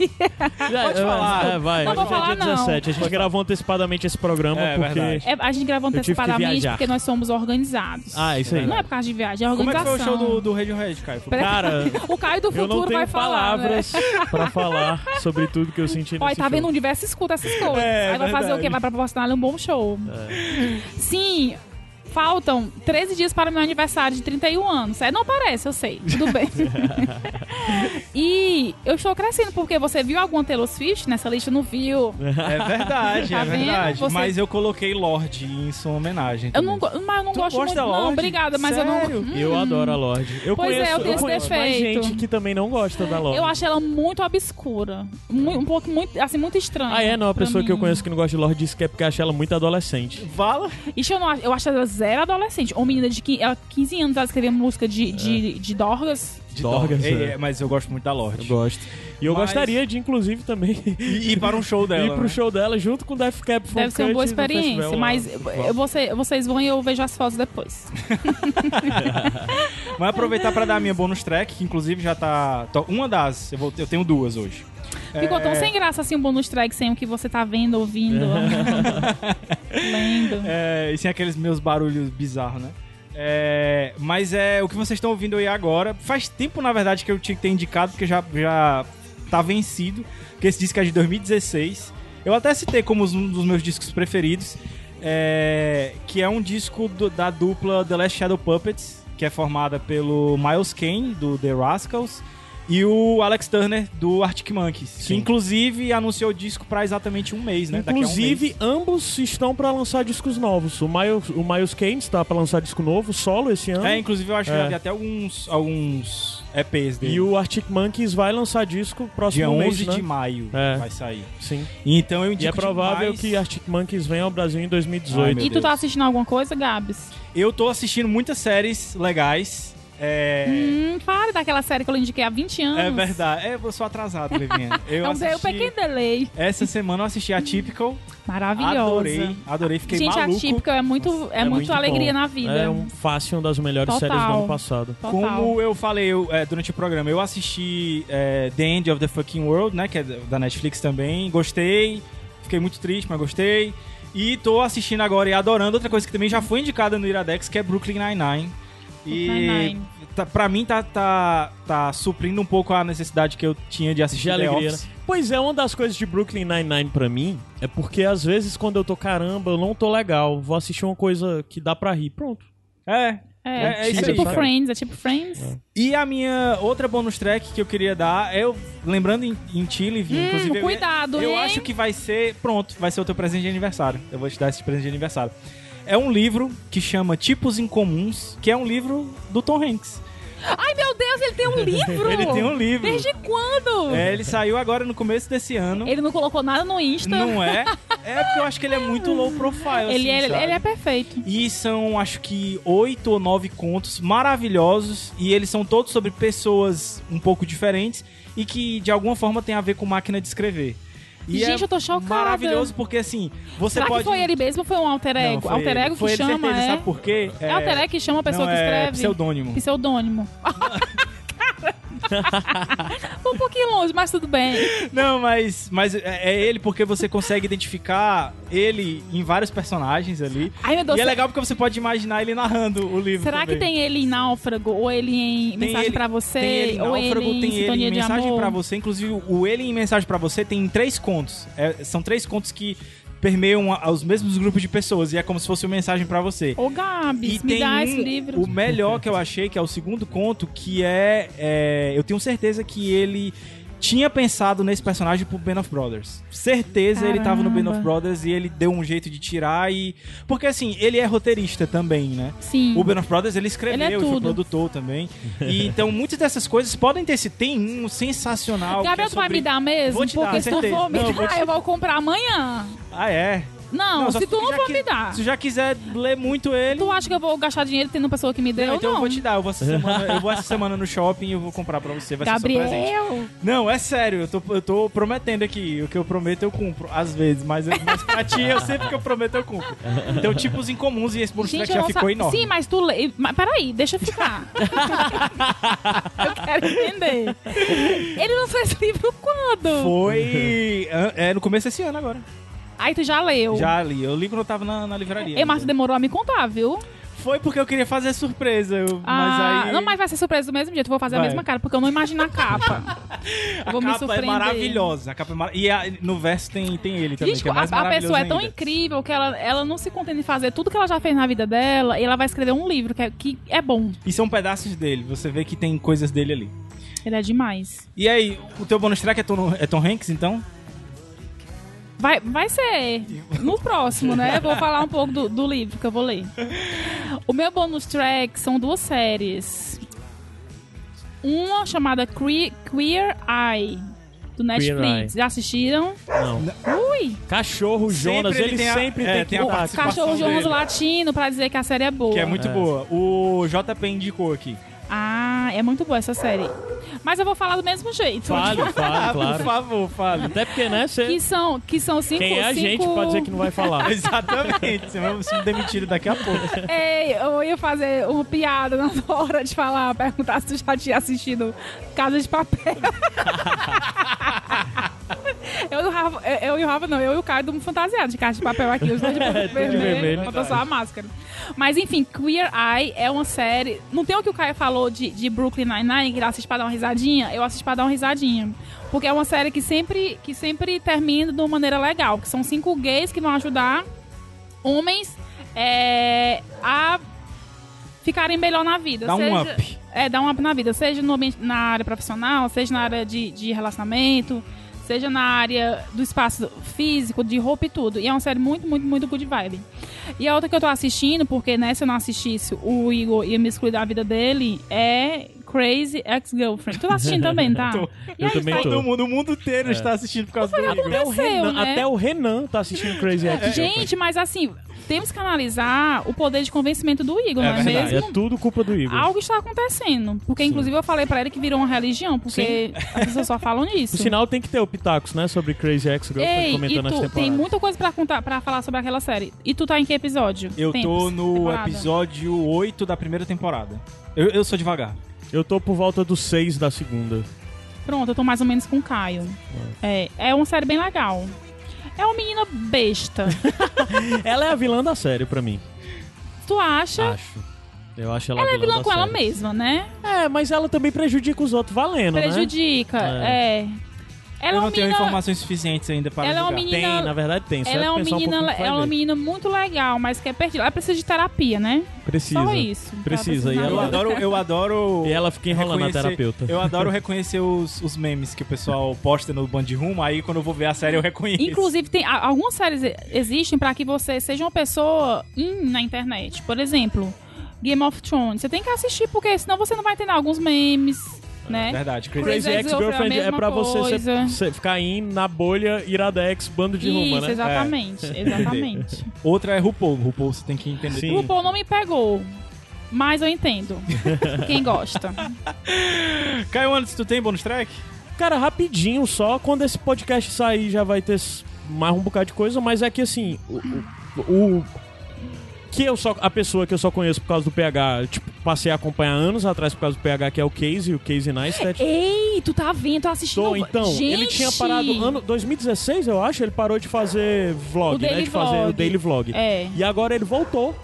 Pode falar. É, vai. Não vou Hoje é falar, dia não. 17. A gente gravou antecipadamente esse programa É, porque. É, a gente gravou antecipadamente porque nós somos organizados. Ah, isso aí. Não é por causa de viagem, é Como é que organização. foi o show do, do Radiohead, Caio? Cara, O Caio do eu futuro não tenho vai falar. né? palavras pra falar sobre tudo que eu senti nesse Olha, tá show. vendo? Um diverso escuta essas coisas. É, Aí vai fazer o verdade. quê? Vai proporcionar um bom show. Sim, faltam 13 dias para o meu aniversário de 31 anos. É, não parece, eu sei. Tudo bem. e eu estou crescendo, porque você viu alguma Taylor Swift nessa lista? Não viu? É verdade, Tá é vendo? verdade. Você- Mas eu coloquei Lorde em sua homenagem. Eu não, mas eu não Tu gosto gosta muito. da Não, Lorde? obrigada, mas eu Sério? não. Eu adoro a Lorde. Eu Pois é, conheço, eu tenho esse conheço mais gente que também não gosta da Lorde. Eu acho ela muito obscura. Um pouco, muito, assim, muito estranha. Ah, é? Não, a pessoa que eu mim. conheço que não gosta de Lorde disse que é porque acha ela muito adolescente. Fala. Ixi, eu, não, acho- eu acho ela zero adolescente. Uma menina de 15, ela, 15 anos, ela escrevia música de, de, de Dorgas. De Dorgas, Dorgas, é. é, mas eu gosto muito da Lorde. Eu gosto. E eu Mas- gostaria de, inclusive, também E, e para um show dela. ir pro né? show dela junto com o Death Cab for Deve ser uma boa experiência. Mas eu- você, vocês vão e eu vejo as fotos depois. Mas aproveitar pra dar a minha bonus track, que inclusive já tá. Uma das, eu, vou, eu tenho duas hoje. Ficou É, tão sem graça assim um bônus track sem o que você tá vendo, ouvindo, lendo. É, e sem aqueles meus barulhos bizarros, né? É, mas é o que vocês estão ouvindo aí agora. Faz tempo, na verdade, que eu tinha que ter indicado, porque já, já tá vencido. Que esse disco é de 2016. Eu até citei como um dos meus discos preferidos. é, que é um disco do- da dupla The Last Shadow Puppets, que é formada pelo Miles Kane, do The Rascals. E o Alex Turner, do Arctic Monkeys. Que Sim. inclusive anunciou o disco pra exatamente um mês, né? Daqui a um Inclusive, mês. ambos estão pra lançar discos novos. O Miles, o Miles Kane está pra lançar disco novo, solo esse ano. É, inclusive eu acho que É. já vi até alguns, alguns EPs dele. E o Arctic Monkeys vai lançar disco próximo dia mês, 11 né? de maio É. vai sair. Sim. Então eu E indico é provável demais- que Arctic Monkeys venha ao Brasil em 2018. Ai, E tu Deus. tá assistindo alguma coisa, Gabs? Eu tô assistindo muitas séries legais. É, Hum, para daquela série que eu lhe indiquei há 20 anos. é verdade. É, eu sou atrasado, Levinha. Eu um, assisti... um pequeno delay. Essa semana eu assisti a Typical. Maravilhosa. Adorei, adorei, fiquei Gente, maluco. a típica é muito, é É muito, muito alegria bom. na vida. É um fácil uma das melhores Total. séries do ano passado. Total. Como eu falei eu, é, durante o programa, eu assisti é, The End of the Fucking World, né? Que é da Netflix também. Gostei. Fiquei muito triste, mas gostei. E tô assistindo agora e adorando outra coisa que também já foi indicada no Iradex, que é Brooklyn Nine-Nine. E tá, pra mim tá, tá, tá suprindo um pouco a necessidade que eu tinha de assistir De The alegria, né? Pois é, uma das coisas de Brooklyn Nine-Nine pra mim é porque às vezes quando eu tô caramba, eu não tô legal, vou assistir uma coisa que dá pra rir. Pronto. É. É, É- é é, isso tipo aí. Friends, é tipo Friends. E a minha outra bonus track que eu queria dar, eu lembrando em, em Chile, Vinha, Hum, inclusive. eu- cuidado, Eu hein? acho que vai ser. Pronto, vai ser o teu presente de aniversário. Eu vou te dar esse presente de aniversário. É um livro que chama Tipos Incomuns, que é um livro do Tom Hanks. Ai, meu Deus, ele tem um livro! Ele tem um livro. Desde quando? É, ele saiu agora no começo desse ano. Ele não colocou nada no Insta. Não é? É porque eu acho que ele é muito low profile. Ele, assim, é, ele é perfeito. E são, acho que, oito ou nove contos maravilhosos. E eles são todos sobre pessoas um pouco diferentes e que, de alguma forma, tem a ver com máquina de escrever. E Gente, é eu tô chocada. Maravilhoso, porque assim, você Será pode. que foi ele mesmo ou foi um alter Não, ego? foi alter ele. ego Foi que ele, chama, certeza, é? Sabe por quê? É alter ego que chama a pessoa não, que É escreve? pseudônimo. Pseudônimo. um pouquinho longe, mas tudo bem. Não, mas, mas é é ele porque você consegue identificar ele em vários personagens ali. Ai, meu Deus. e é legal porque você pode imaginar ele narrando o livro. Será que também. tem ele em Náufrago? Ou ele em Tem Mensagem ele- pra Você? Tem ele em ou Náufrago, ele em tem ele em Mensagem pra Você. Inclusive, o ele em Mensagem pra Você tem três contos. É, são três contos que permeiam a- os mesmos grupos de pessoas. E é como se fosse uma mensagem pra você. Ô, Gabs, E me dá um- esse livro. O melhor que eu achei, que é o segundo conto, que é, é, Eu tenho certeza que ele tinha pensado nesse personagem pro Ben of Brothers. Certeza ele tava no Ben of Caramba. Brothers e ele deu um jeito de tirar e. Porque assim, ele é roteirista também, né? Sim. O Ben of Brothers ele escreveu, Ele é foi produtor também. E, então muitas dessas coisas podem ter se tem um sensacional. que é Gabriel, tu vai sobre- me dar mesmo? Vou te dar, Porque se tu for me dar, eu vou comprar amanhã. Ah, é? Não, só se tu não for me dar. Se já quiser ler muito ele. Tu acha que eu vou gastar dinheiro tendo pessoa que me deu? Não, então não. eu vou te dar. Eu vou, essa semana, eu vou essa semana no shopping e eu vou comprar pra você. Vai ser seu presente. Gabriel. Não, é sério, eu tô, eu tô prometendo aqui. O que eu prometo eu cumpro, às vezes, mas, mas pra ti, eu sempre que eu prometo eu cumpro. Então, tipos incomuns e esse eu já não ficou sa- enorme. Sim, mas tu lê. Mas peraí, deixa eu ficar. eu quero entender. Ele lançou esse livro quando? Foi é, no começo desse ano agora. Aí tu já leu. Já li. Eu li quando eu tava na, na livraria. E, tu demorou a me contar, viu? Foi porque eu queria fazer surpresa. eu- Ah, mas aí. Não, mas vai ser surpresa do mesmo jeito. Eu vou fazer a Vai. mesma cara, porque eu não imagino a capa. A vou me capa é maravilhosa. A capa é mar... E a- no verso tem, tem ele também, Gente, que é mais a, a pessoa é tão ainda. incrível que ela, ela não se contenta em fazer tudo que ela já fez na vida dela e ela vai escrever um livro que é, que é bom. E são pedaços dele. Você vê que tem coisas dele ali. Ele é demais. E aí, o teu bonus track é Tom, é Tom Hanks, então? Vai, vai ser no próximo, né? Vou falar um pouco do, do livro que eu vou ler. O meu bonus track são duas séries. Uma chamada Cre- Queer Eye, do Netflix. Já assistiram? Não. Ui! Cachorro Jonas, Sempre ele ele, tem a- sempre é, tem que tem a Cachorro Jonas dele. Latino pra dizer que a série é boa. Que é muito boa. O JP indicou aqui. Ah, é muito boa essa série. Mas eu vou falar do mesmo jeito. Fale, fale, Ah, por claro. favor, fale. Até porque, né, você... Que são, que são cinco... Quem é a cinco... gente pra dizer que não vai falar? Exatamente. Você vai ser demitido daqui a pouco. Ei, eu ia fazer uma piada na hora de falar, perguntar se tu já tinha assistido Casa de Papel. Eu, e o Rafa, não, eu e o Caio estamos fantasiados de Casa de Papel aqui, os dois de vermelho, vermelho, vermelho faltou só a máscara. Mas enfim, Queer Eye é uma série. Não tem o que o Caio falou de, de Brooklyn Nine-Nine, que ele assiste pra dar uma risadinha? Eu assisto pra dar uma risadinha. Porque é uma série que sempre, que sempre termina de uma maneira legal. Que são cinco gays que vão ajudar homens é, a ficarem melhor na vida. Dá um seja, up. É, dar um up na vida. Seja no ambiente, na área profissional, seja na área de, de relacionamento, seja na área do espaço físico, de roupa e tudo. E é uma série muito, muito, muito good vibe. E a outra que eu tô assistindo, porque né, se eu não assistisse, o Igor ia me excluir da vida dele, é Crazy Ex-Girlfriend. Tu tá assistindo também, tá? Tô. E Eu aí, também tô. Todo mundo, o mundo inteiro está assistindo por causa do Igor. Até o, Renan, né? até o Renan tá assistindo Crazy Ex. Gente, mas assim, temos que analisar o poder de convencimento do Igor, É não é verdade. mesmo? é tudo culpa do Igor. Algo está acontecendo. Porque, inclusive, eu falei pra ele que virou uma religião, porque as pessoas só falam nisso. Por sinal, tem que ter o Pitacos, né? Sobre Crazy Ex-Girlfriend e comentando as tu, temporadas. tem muita coisa pra contar, para falar sobre aquela série. E tu tá em que episódio? Eu tô Tempos? no Temporada? episódio 8 da primeira temporada. Eu, eu sou devagar. Eu tô por volta dos seis da segunda. Pronto, eu tô mais ou menos com o Caio. É, é uma série bem legal. É uma menina besta. Ela é a vilã da série pra mim. tu acha? Acho. Eu acho ela, ela é vilã da com ela série. mesma, né? É, mas ela também prejudica os outros valendo, né? Prejudica. É. Ela eu é não uma tenho menina. informações suficientes ainda para Ela é uma julgar. menina- Tem, na verdade tem. Só Ela é uma um menina, vai ela é uma menina muito legal, mas que é perdida. Ela precisa de terapia, né? Precisa. Só isso. Precisa, Ela e Eu ela- adoro, eu adoro. E ela fica enrolando a terapeuta. Eu adoro reconhecer os, os memes que o pessoal posta no Band Room, aí quando eu vou ver a série eu reconheço. Inclusive, tem algumas séries existem pra que você seja uma pessoa in na internet. Por exemplo, Game of Thrones. Você tem que assistir, porque senão você não vai entender alguns memes, né? Verdade, Crazy. Crazy Ex-Girlfriend é é pra você ser- ser- ficar indo na bolha Iradex, bando de Isso, Roma, né? exatamente. Exatamente. Outra é RuPaul. RuPaul você tem que entender. Sim. O RuPaul não me pegou. Mas eu entendo. Quem gosta. Caio Anderson, tu tem bônus track? Cara, rapidinho só, quando esse podcast sair já vai ter mais um bocado de coisa, mas é que assim, o, o- o- que eu só a pessoa que eu só conheço por causa do PH, tipo, passei a acompanhar anos atrás por causa do PH, que é o Casey, o Casey Neistat. Ei, tu tá vendo? Tô assistindo. Tô, então, Gente, ele tinha parado ano 2016, eu acho, ele parou de fazer vlog, O né, daily de fazer o vlog. daily vlog. É. E agora ele voltou.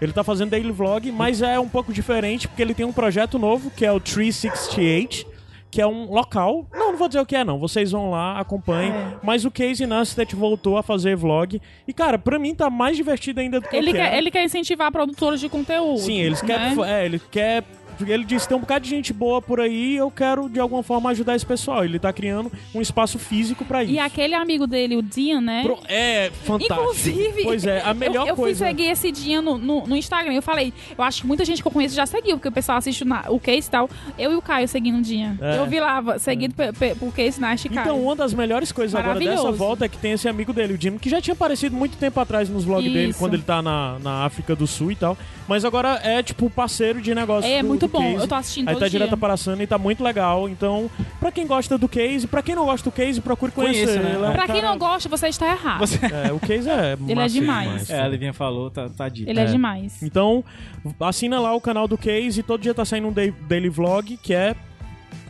Ele tá fazendo daily vlog, mas é um pouco diferente porque ele tem um projeto novo que é o 368, que é um local. Não, não vou dizer o que é não. Vocês vão lá, acompanhem. É. Mas o Casey Neistat voltou a fazer vlog e cara, pra mim tá mais divertido ainda do que Ele quer, quero. ele quer incentivar produtores de conteúdo. Sim, eles né? querem, é, ele quer ele disse: tem um bocado de gente boa por aí, eu quero de alguma forma ajudar esse pessoal. Ele tá criando um espaço físico pra isso. E aquele amigo dele, o Dian, né? Pro- É, fantástico. Inclusive, Pois é, a melhor eu, eu coisa. fui seguir esse dia no, no, no Instagram. Eu falei, eu acho que muita gente que eu conheço já seguiu, porque o pessoal assiste na- o Case e tal. Eu e o Caio seguindo o dia. É. Eu vi lá, seguido pe- pe- por Case Nash e Caio. Então, uma das melhores coisas agora dessa volta é que tem esse amigo dele, o Jimmy, que já tinha aparecido muito tempo atrás nos vlogs dele, Isso. quando ele tá na, na África do Sul e tal. Mas agora é, tipo, parceiro de negócio. É do- muito do bom, Case. eu tô assistindo Aí todo tá dia. direto aparecendo e tá muito legal. Então, pra quem gosta do Case, pra quem não gosta do Case, procure conhecer. Conheça, né? Ele é um Pra quem cara- não gosta, você está errado. Você- É, o Case é Ele é massa demais. É, a Livinha falou, tá, tá dito. Ele é, É. demais. Então, assina lá o canal do Case e todo dia tá saindo um daily vlog que é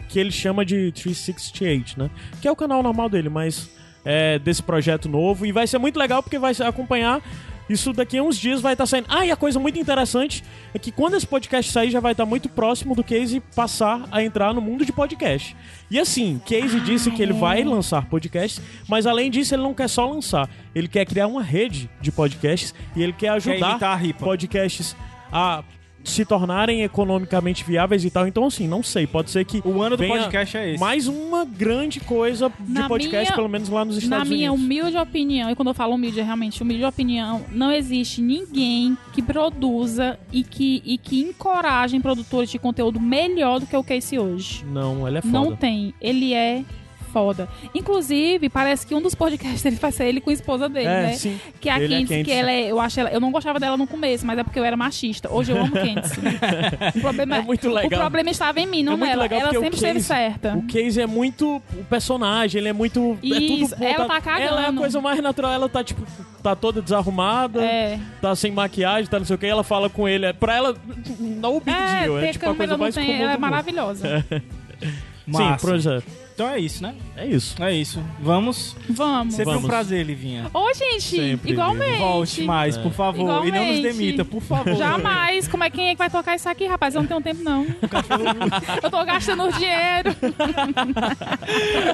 que ele chama de 368, né? Que é o canal normal dele, mas é desse projeto novo e vai ser muito legal porque vai acompanhar isso daqui a uns dias vai estar saindo. Ah, e a coisa muito interessante é que quando esse podcast sair já vai estar muito próximo do Case passar a entrar no mundo de podcast. E assim, Case disse que ele vai lançar podcasts, mas além disso ele não quer só lançar, ele quer criar uma rede de podcasts e ele quer ajudar Ripa. podcasts a se tornarem economicamente viáveis e tal. Então, assim, não sei. Pode ser que O ano do podcast é esse. mais uma grande coisa de Na podcast, minha- pelo menos lá nos Na Estados minha Unidos. humilde opinião, e quando eu falo humilde, é realmente humilde opinião, não existe ninguém que produza e que, e que encorajem produtores de conteúdo melhor do que o Casey hoje. Não, ele é foda. Não tem. Ele é foda. Inclusive, parece que um dos podcasts dele vai ser ele com a esposa dele, É, né? sim. Que é a Ele é que ela é, eu acho ela, eu não gostava dela no começo, mas é porque eu era machista. Hoje eu amo Candice. o problema É muito legal. O problema estava em mim, não é nela. legal Ela sempre esteve certa. O Case é muito o personagem, ele é muito é Isso, tudo ela voltado- tá cagando. Ela é a coisa mais natural, ela tá tipo tá toda desarrumada, É. tá sem maquiagem, tá não sei o que, ela fala com ele, é pra ela não big É, deal, é tipo a coisa mais tem, comum ela é maravilhosa. Sim, projeto. Então é isso, né? É isso. É isso. Vamos. Vamos. Sempre Vamos. um prazer, Livinha. Ô, gente, Sempre, igualmente. Volte mais, por favor. E não nos Igualmente. demita, por favor. Jamais. Como é quem é que vai tocar isso aqui, rapaz? Eu não tenho tempo, não. eu tô gastando dinheiro.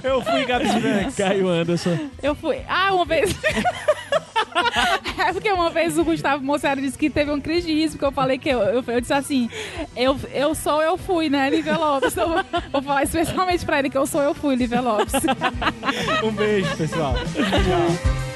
Eu fui, Gabi. Caio Anderson. Eu fui. Ah, uma vez. é porque uma vez o Gustavo Moçaro disse que teve um crise de riso, porque eu falei que eu, eu, eu disse assim: eu, eu sou, eu fui, né, Lívia Lopes? Então, vou- vou falar especialmente pra ele que eu sou, eu fui, Lívia Lopes. Um beijo, pessoal. Tchau.